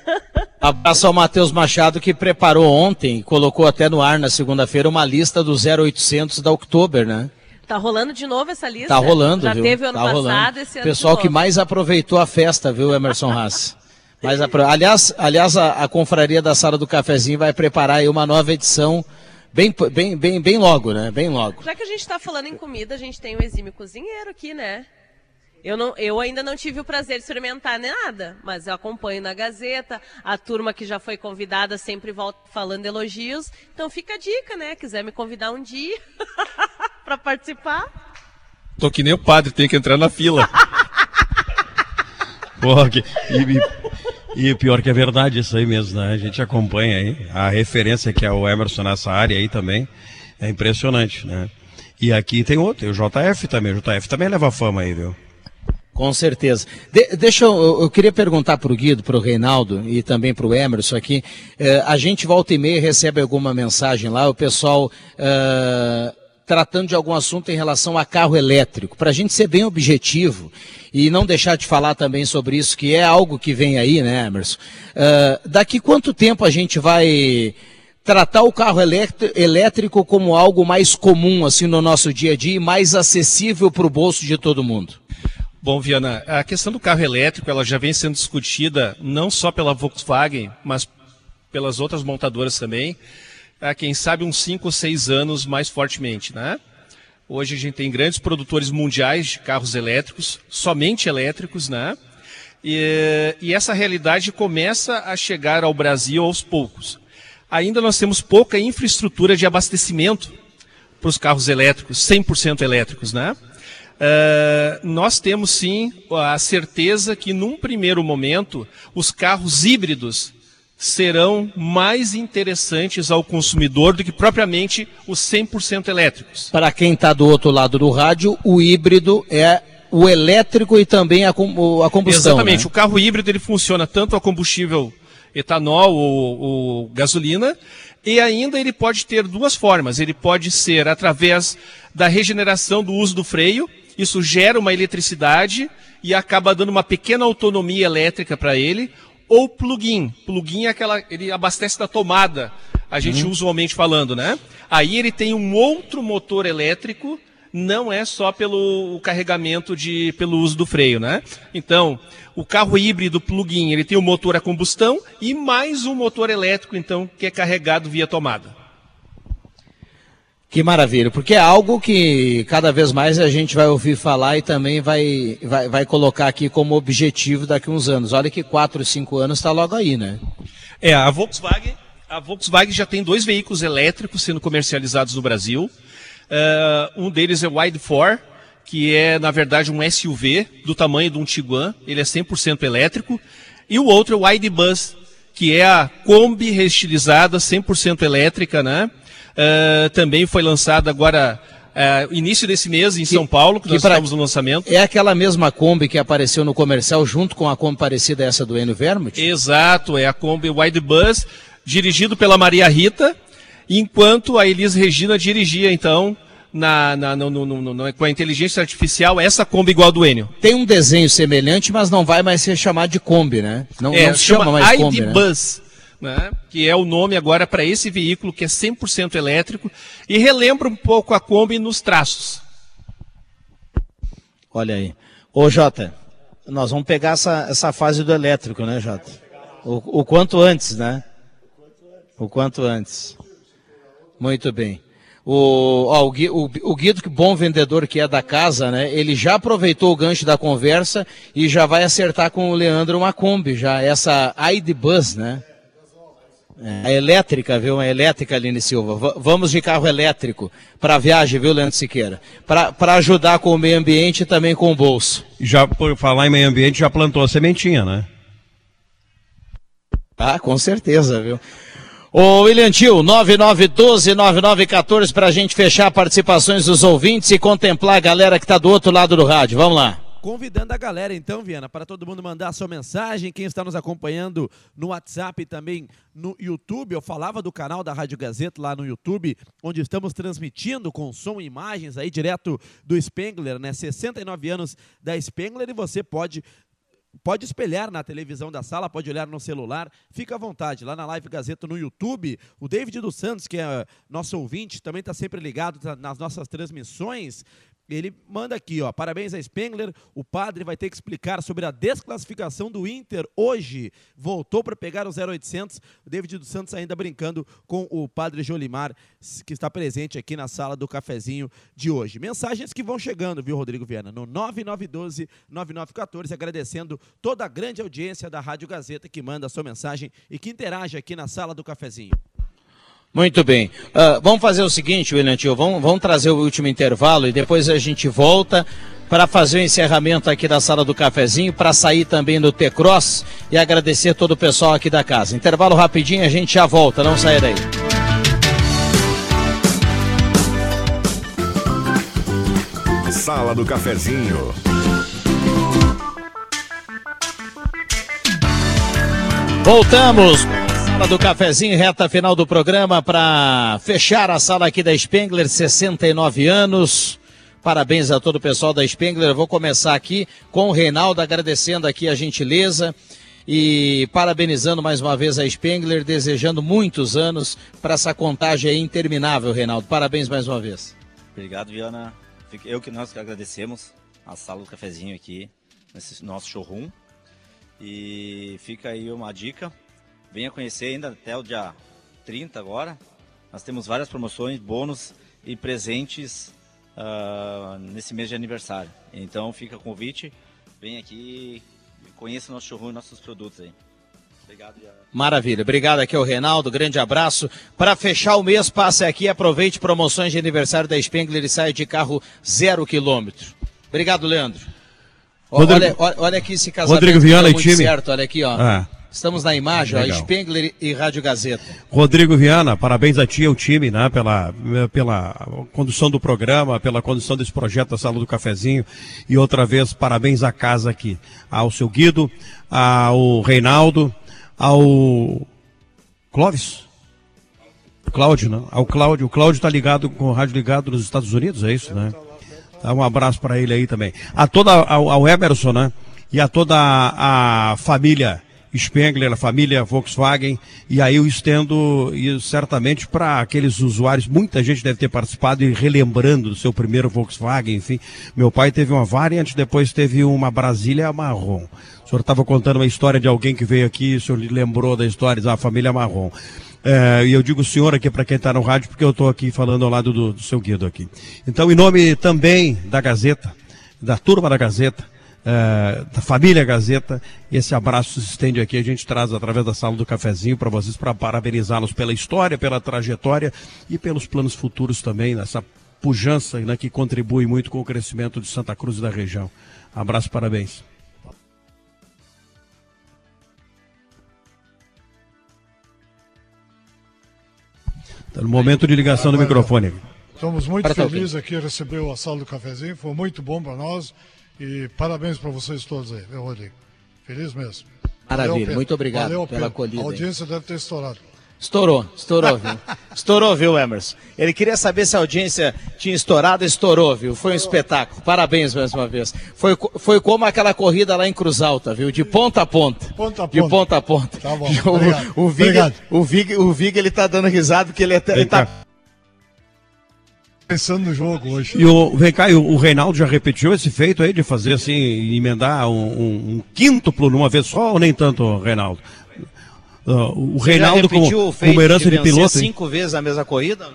A: Abraço ao Matheus Machado que preparou ontem, colocou até no ar na segunda-feira uma lista do 0800 da Oktober, né?
D: Tá rolando de novo essa lista?
A: Tá rolando,
D: Já
A: viu?
D: teve ano
A: tá
D: passado,
A: rolando.
D: esse ano
A: Pessoal que mais aproveitou a festa, viu, Emerson Haas? Mais apro- aliás, aliás a, a confraria da Sala do Cafezinho vai preparar aí uma nova edição bem, bem, bem, bem logo, né? Bem logo.
D: Já que a gente tá falando em comida, a gente tem o exímio cozinheiro aqui, né? Eu, não, eu ainda não tive o prazer de experimentar nem nada, mas eu acompanho na Gazeta, a turma que já foi convidada sempre volta falando elogios. Então fica a dica, né? Quiser me convidar um dia pra participar.
N: Tô que nem o padre, tem que entrar na fila.
H: Porra, que- e, e, e pior que é verdade isso aí mesmo, né? A gente acompanha aí. A referência que é o Emerson nessa área aí também é impressionante, né? E aqui tem outro, tem o JF também. O JF também leva fama aí, viu?
A: Com certeza. De, deixa eu, eu queria perguntar para o Guido, para o Reinaldo e também para o Emerson aqui. Eh, a gente volta e meia recebe alguma mensagem lá, o pessoal eh, tratando de algum assunto em relação a carro elétrico. Para a gente ser bem objetivo e não deixar de falar também sobre isso, que é algo que vem aí, né, Emerson? Eh, daqui quanto tempo a gente vai tratar o carro elétrico como algo mais comum assim no nosso dia a dia e mais acessível para o bolso de todo mundo?
B: Bom, Viana, a questão do carro elétrico ela já vem sendo discutida não só pela Volkswagen, mas pelas outras montadoras também, quem sabe uns 5 ou 6 anos mais fortemente, né? Hoje a gente tem grandes produtores mundiais de carros elétricos, somente elétricos, né? E, e essa realidade começa a chegar ao Brasil aos poucos. Ainda nós temos pouca infraestrutura de abastecimento para os carros elétricos, 100% elétricos, né? Uh, nós temos sim a certeza que, num primeiro momento, os carros híbridos serão mais interessantes ao consumidor do que propriamente os 100% elétricos.
A: Para quem está do outro lado do rádio, o híbrido é o elétrico e também a, combustão.
B: Exatamente.
A: Né?
B: O carro híbrido ele funciona tanto a combustível etanol ou, ou gasolina e ainda ele pode ter duas formas. Ele pode ser através da regeneração do uso do freio isso gera uma eletricidade e acaba dando uma pequena autonomia elétrica para ele, ou plugin. Plugin é aquela, ele abastece da tomada, a gente uhum. usualmente falando, né? Aí ele tem um outro motor elétrico, não é só pelo carregamento de, pelo uso do freio, né? Então, o carro híbrido plug-in, ele tem o motor a combustão e mais um motor elétrico, então, que é carregado via tomada.
A: Que maravilha, porque é algo que cada vez mais a gente vai ouvir falar e também vai, vai, vai colocar aqui como objetivo daqui a uns anos. Olha que 4, 5 anos está logo aí, né?
B: É, a Volkswagen, a Volkswagen já tem dois veículos elétricos sendo comercializados no Brasil. Uh, um deles é o Wide 4, que é, na verdade, um SUV do tamanho de um Tiguan. Ele é 100% elétrico. E o outro é o Wide Bus, que é a Kombi reestilizada, 100% elétrica, né? Uh, também foi lançado agora uh, início desse mês em que, São Paulo, que, que nós pra, no lançamento.
A: É aquela mesma Kombi que apareceu no comercial junto com a Kombi parecida essa do Enio Vermut?
B: Exato, é a Kombi Wide Bus, dirigido pela Maria Rita, enquanto a Elis Regina dirigia então na, na no, no, no, com a inteligência artificial essa Kombi igual do Enio.
A: Tem um desenho semelhante, mas não vai mais ser chamado de Kombi, né? Não,
B: é,
A: não se chama, chama mais Kombi, né?
B: Bus né, que é o nome agora para esse veículo que é 100% elétrico e relembra um pouco a Kombi nos traços.
A: Olha aí. Ô Jota, nós vamos pegar essa, essa fase do elétrico, né, Jota? O, o quanto antes, né? O quanto antes. Muito bem. O, ó, o, o, Guido, que bom vendedor que é da casa, né? Ele já aproveitou o gancho da conversa e já vai acertar com o Leandro uma Kombi, já essa ID Bus, né? É, a elétrica, viu? A elétrica, Aline Silva. V vamos de carro elétrico para a viagem, viu, Leandro Siqueira? Para ajudar com o meio ambiente e também com o bolso.
H: Já, por falar em meio ambiente, já plantou a sementinha, né?
A: Ah, com certeza, viu? Ô William Tio, 9912-9914 para a gente fechar participações dos ouvintes e contemplar a galera que está do outro lado do rádio. Vamos lá
M: convidando a galera, então, Viana, para todo mundo mandar a sua mensagem. Quem está nos acompanhando no WhatsApp e também no YouTube, eu falava do canal da Rádio Gazeta lá no YouTube, onde estamos transmitindo com som e imagens aí direto do Spengler, né? 69 anos da Spengler e você pode pode espelhar na televisão da sala, pode olhar no celular, fica à vontade. Lá na Live Gazeta no YouTube, o David dos Santos, que é nosso ouvinte, também está sempre ligado nas nossas transmissões. Ele manda aqui, ó. Parabéns a Spengler. O padre vai ter que explicar sobre a desclassificação do Inter hoje. Voltou para pegar o 0800. O David dos Santos ainda brincando com o padre Jolimar, que está presente aqui na sala do cafezinho de hoje. Mensagens que vão chegando, viu, Rodrigo Viana? No 9912-9914, agradecendo toda a grande audiência da Rádio Gazeta que manda a sua mensagem e que interage aqui na sala do cafezinho.
A: Muito bem. Uh, vamos fazer o seguinte, William Tio, vamos, vamos trazer o último intervalo e depois a gente volta para fazer o encerramento aqui da sala do cafezinho, para sair também do T-Cross e agradecer todo o pessoal aqui da casa. Intervalo rapidinho, a gente já volta, não saia daí.
L: Sala do Cafezinho.
A: Voltamos. Sala do cafezinho, reta final do programa para fechar a sala aqui da Spengler, 69 anos. Parabéns a todo o pessoal da Spengler. Vou começar aqui com o Reinaldo agradecendo aqui a gentileza e parabenizando mais uma vez a Spengler, desejando muitos anos para essa contagem interminável, Reinaldo. Parabéns mais uma vez.
E: Obrigado, Viana. Eu que nós que agradecemos a sala do cafezinho aqui, nesse nosso showroom. E fica aí uma dica. Venha conhecer ainda até o dia 30 agora. Nós temos várias promoções, bônus e presentes ah, nesse mês de aniversário. Então fica o convite. Vem aqui e conheça o nosso showroom e nossos produtos aí. Obrigado.
A: Maravilha. Obrigado aqui ao Reinaldo. Grande abraço. Para fechar o mês, passe aqui, aproveite promoções de aniversário da Spengler e saia de carro zero quilômetro. Obrigado, Leandro.
H: Rodrigo-
A: olha, olha, olha aqui esse casamento
H: Rodrigo Viana e time.
A: certo. Olha aqui, ó.
H: Ah.
A: Estamos na imagem, ó,
H: Legal.
A: Spengler e Rádio Gazeta.
H: Rodrigo Viana, parabéns a ti e ao time, né, pela, pela condução do programa, pela condução desse projeto da Sala do Cafezinho. E outra vez, parabéns à casa aqui. Ao seu Guido, ao Reinaldo, ao Clóvis. Cláudio, né? Ao Cláudio. O Cláudio está ligado com o rádio ligado nos Estados Unidos, é isso, né? Dá um abraço para ele aí também. A toda, ao, ao Emerson, né? E a toda a, a família Spengler, a família Volkswagen. E aí eu estendo, e certamente para aqueles usuários, muita gente deve ter participado e relembrando do seu primeiro Volkswagen, enfim. Meu pai teve uma Variant, depois teve uma Brasília marrom. O senhor estava contando uma história de alguém que veio aqui, o senhor lembrou da história da família marrom. É, e eu digo senhor aqui para quem está no rádio, porque eu estou aqui falando ao lado do, do seu Guido aqui. Então, em nome também da Gazeta, da turma da Gazeta, é, da família Gazeta, esse abraço se estende aqui, a gente traz através da sala do cafezinho para vocês, para parabenizá-los pela história, pela trajetória e pelos planos futuros também, nessa pujança né, que contribui muito com o crescimento de Santa Cruz e da região. Abraço, parabéns. Tá no momento de ligação do microfone.
C: Estamos muito
H: tá
C: felizes aqui em receber a sala do cafezinho, foi muito bom para nós e parabéns para vocês todos aí, viu, Rodrigo? Feliz mesmo.
A: Maravilha, muito obrigado
C: Valeu,
A: pela acolhida
C: A audiência deve ter estourado.
A: Estourou, estourou, viu? Estourou, viu, Emerson? Ele queria saber se a audiência tinha estourado, estourou, viu? Foi um espetáculo. Parabéns mais uma vez. Foi, foi como aquela corrida lá em Cruz Alta, viu? De ponta a ponta.
C: Ponta a
A: De
C: ponta.
A: ponta a ponta.
C: Tá bom,
A: O,
C: obrigado.
A: o, Vig, o, Vig, o Vig, ele tá dando risada porque ele, até, ele tá
C: Pensando no jogo hoje.
H: E o, vem cá, o, o Reinaldo já repetiu esse feito aí de fazer assim, emendar um, um, um quíntuplo numa vez só ou nem tanto, Reinaldo? Ah, o Reinaldo como,
A: repetiu o feito
H: como herança de,
A: vencer
H: piloto. hein?
A: cinco vezes a mesma corrida?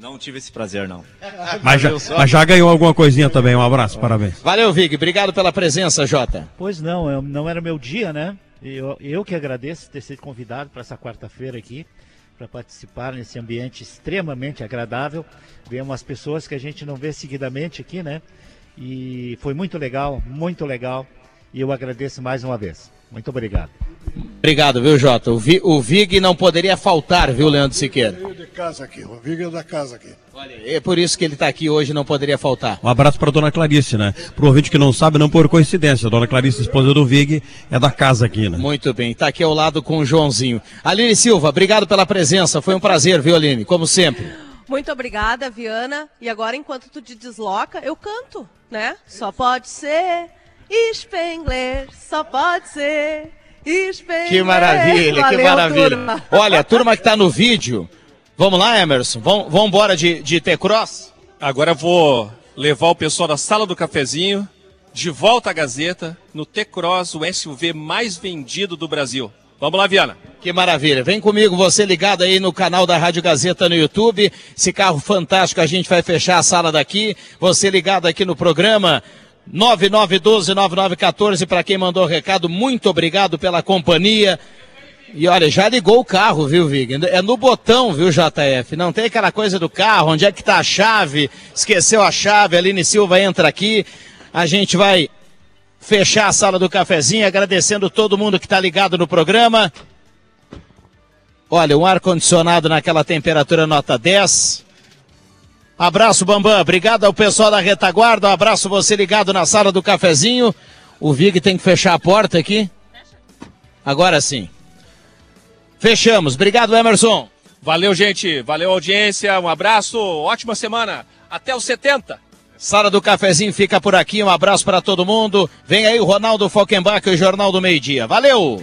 E: Não tive esse prazer, não.
H: Mas já, mas já ganhou alguma coisinha também. Um abraço, parabéns.
A: Valeu, Vig. Obrigado pela presença, Jota.
F: Pois não, eu- não era meu dia, né? Eu, eu que agradeço ter sido convidado para essa quarta-feira aqui, para participar nesse ambiente extremamente agradável. Ver umas pessoas que a gente não vê seguidamente aqui, né? E foi muito legal, muito legal. E eu agradeço mais uma vez. Muito obrigado.
A: Obrigado, viu, Jota? O, Vi- o Vig não poderia faltar, viu, Leandro Siqueira?
C: Veio de casa aqui, o Viga é da casa aqui.
A: É por isso que ele está aqui hoje, não poderia faltar.
H: Um abraço para dona Clarice, né? Pro ouvinte que não sabe, não por coincidência. A dona Clarice, esposa do Vig, é da casa aqui, né?
A: Muito bem, está aqui ao lado com o Joãozinho. Aline Silva, obrigado pela presença, foi um prazer, viu, Aline? Como sempre.
D: Muito obrigada, Viana. E agora, enquanto tu te desloca, eu canto, né? Só pode ser Spengler, só pode ser Spengler.
A: Que maravilha, que
D: Valeu,
A: maravilha.
D: turma.
A: Olha, a turma que está no vídeo, vamos lá, Emerson? Vamos, vamos embora de, de T-Cross?
B: Agora eu vou levar o pessoal da sala do cafezinho de volta à Gazeta no T-Cross, o SUV mais vendido do Brasil. Vamos lá, Viana.
A: Que maravilha. Vem comigo, você ligado aí no canal da Rádio Gazeta no YouTube. Esse carro fantástico, a gente vai fechar a sala daqui. Você ligado aqui no programa 9912-9914 para quem mandou o recado. Muito obrigado pela companhia. E olha, já ligou o carro, viu, Vig? É no botão, viu, JF? Não tem aquela coisa do carro, onde é que tá a chave? Esqueceu a chave, Aline Silva entra aqui. A gente vai fechar a sala do cafezinho, agradecendo todo mundo que está ligado no programa. Olha, um ar-condicionado naquela temperatura nota 10. Abraço, Bambam. Obrigado ao pessoal da retaguarda. Um abraço você ligado na sala do cafezinho. O Vig tem que fechar a porta aqui. Agora sim. Fechamos. Obrigado, Emerson.
B: Valeu, gente. Valeu, audiência. Um abraço. Ótima semana. Até os 70.
A: Sala do Cafezinho fica por aqui. Um abraço para todo mundo. Vem aí o Ronaldo Falkenbach e o Jornal do Meio Dia. Valeu!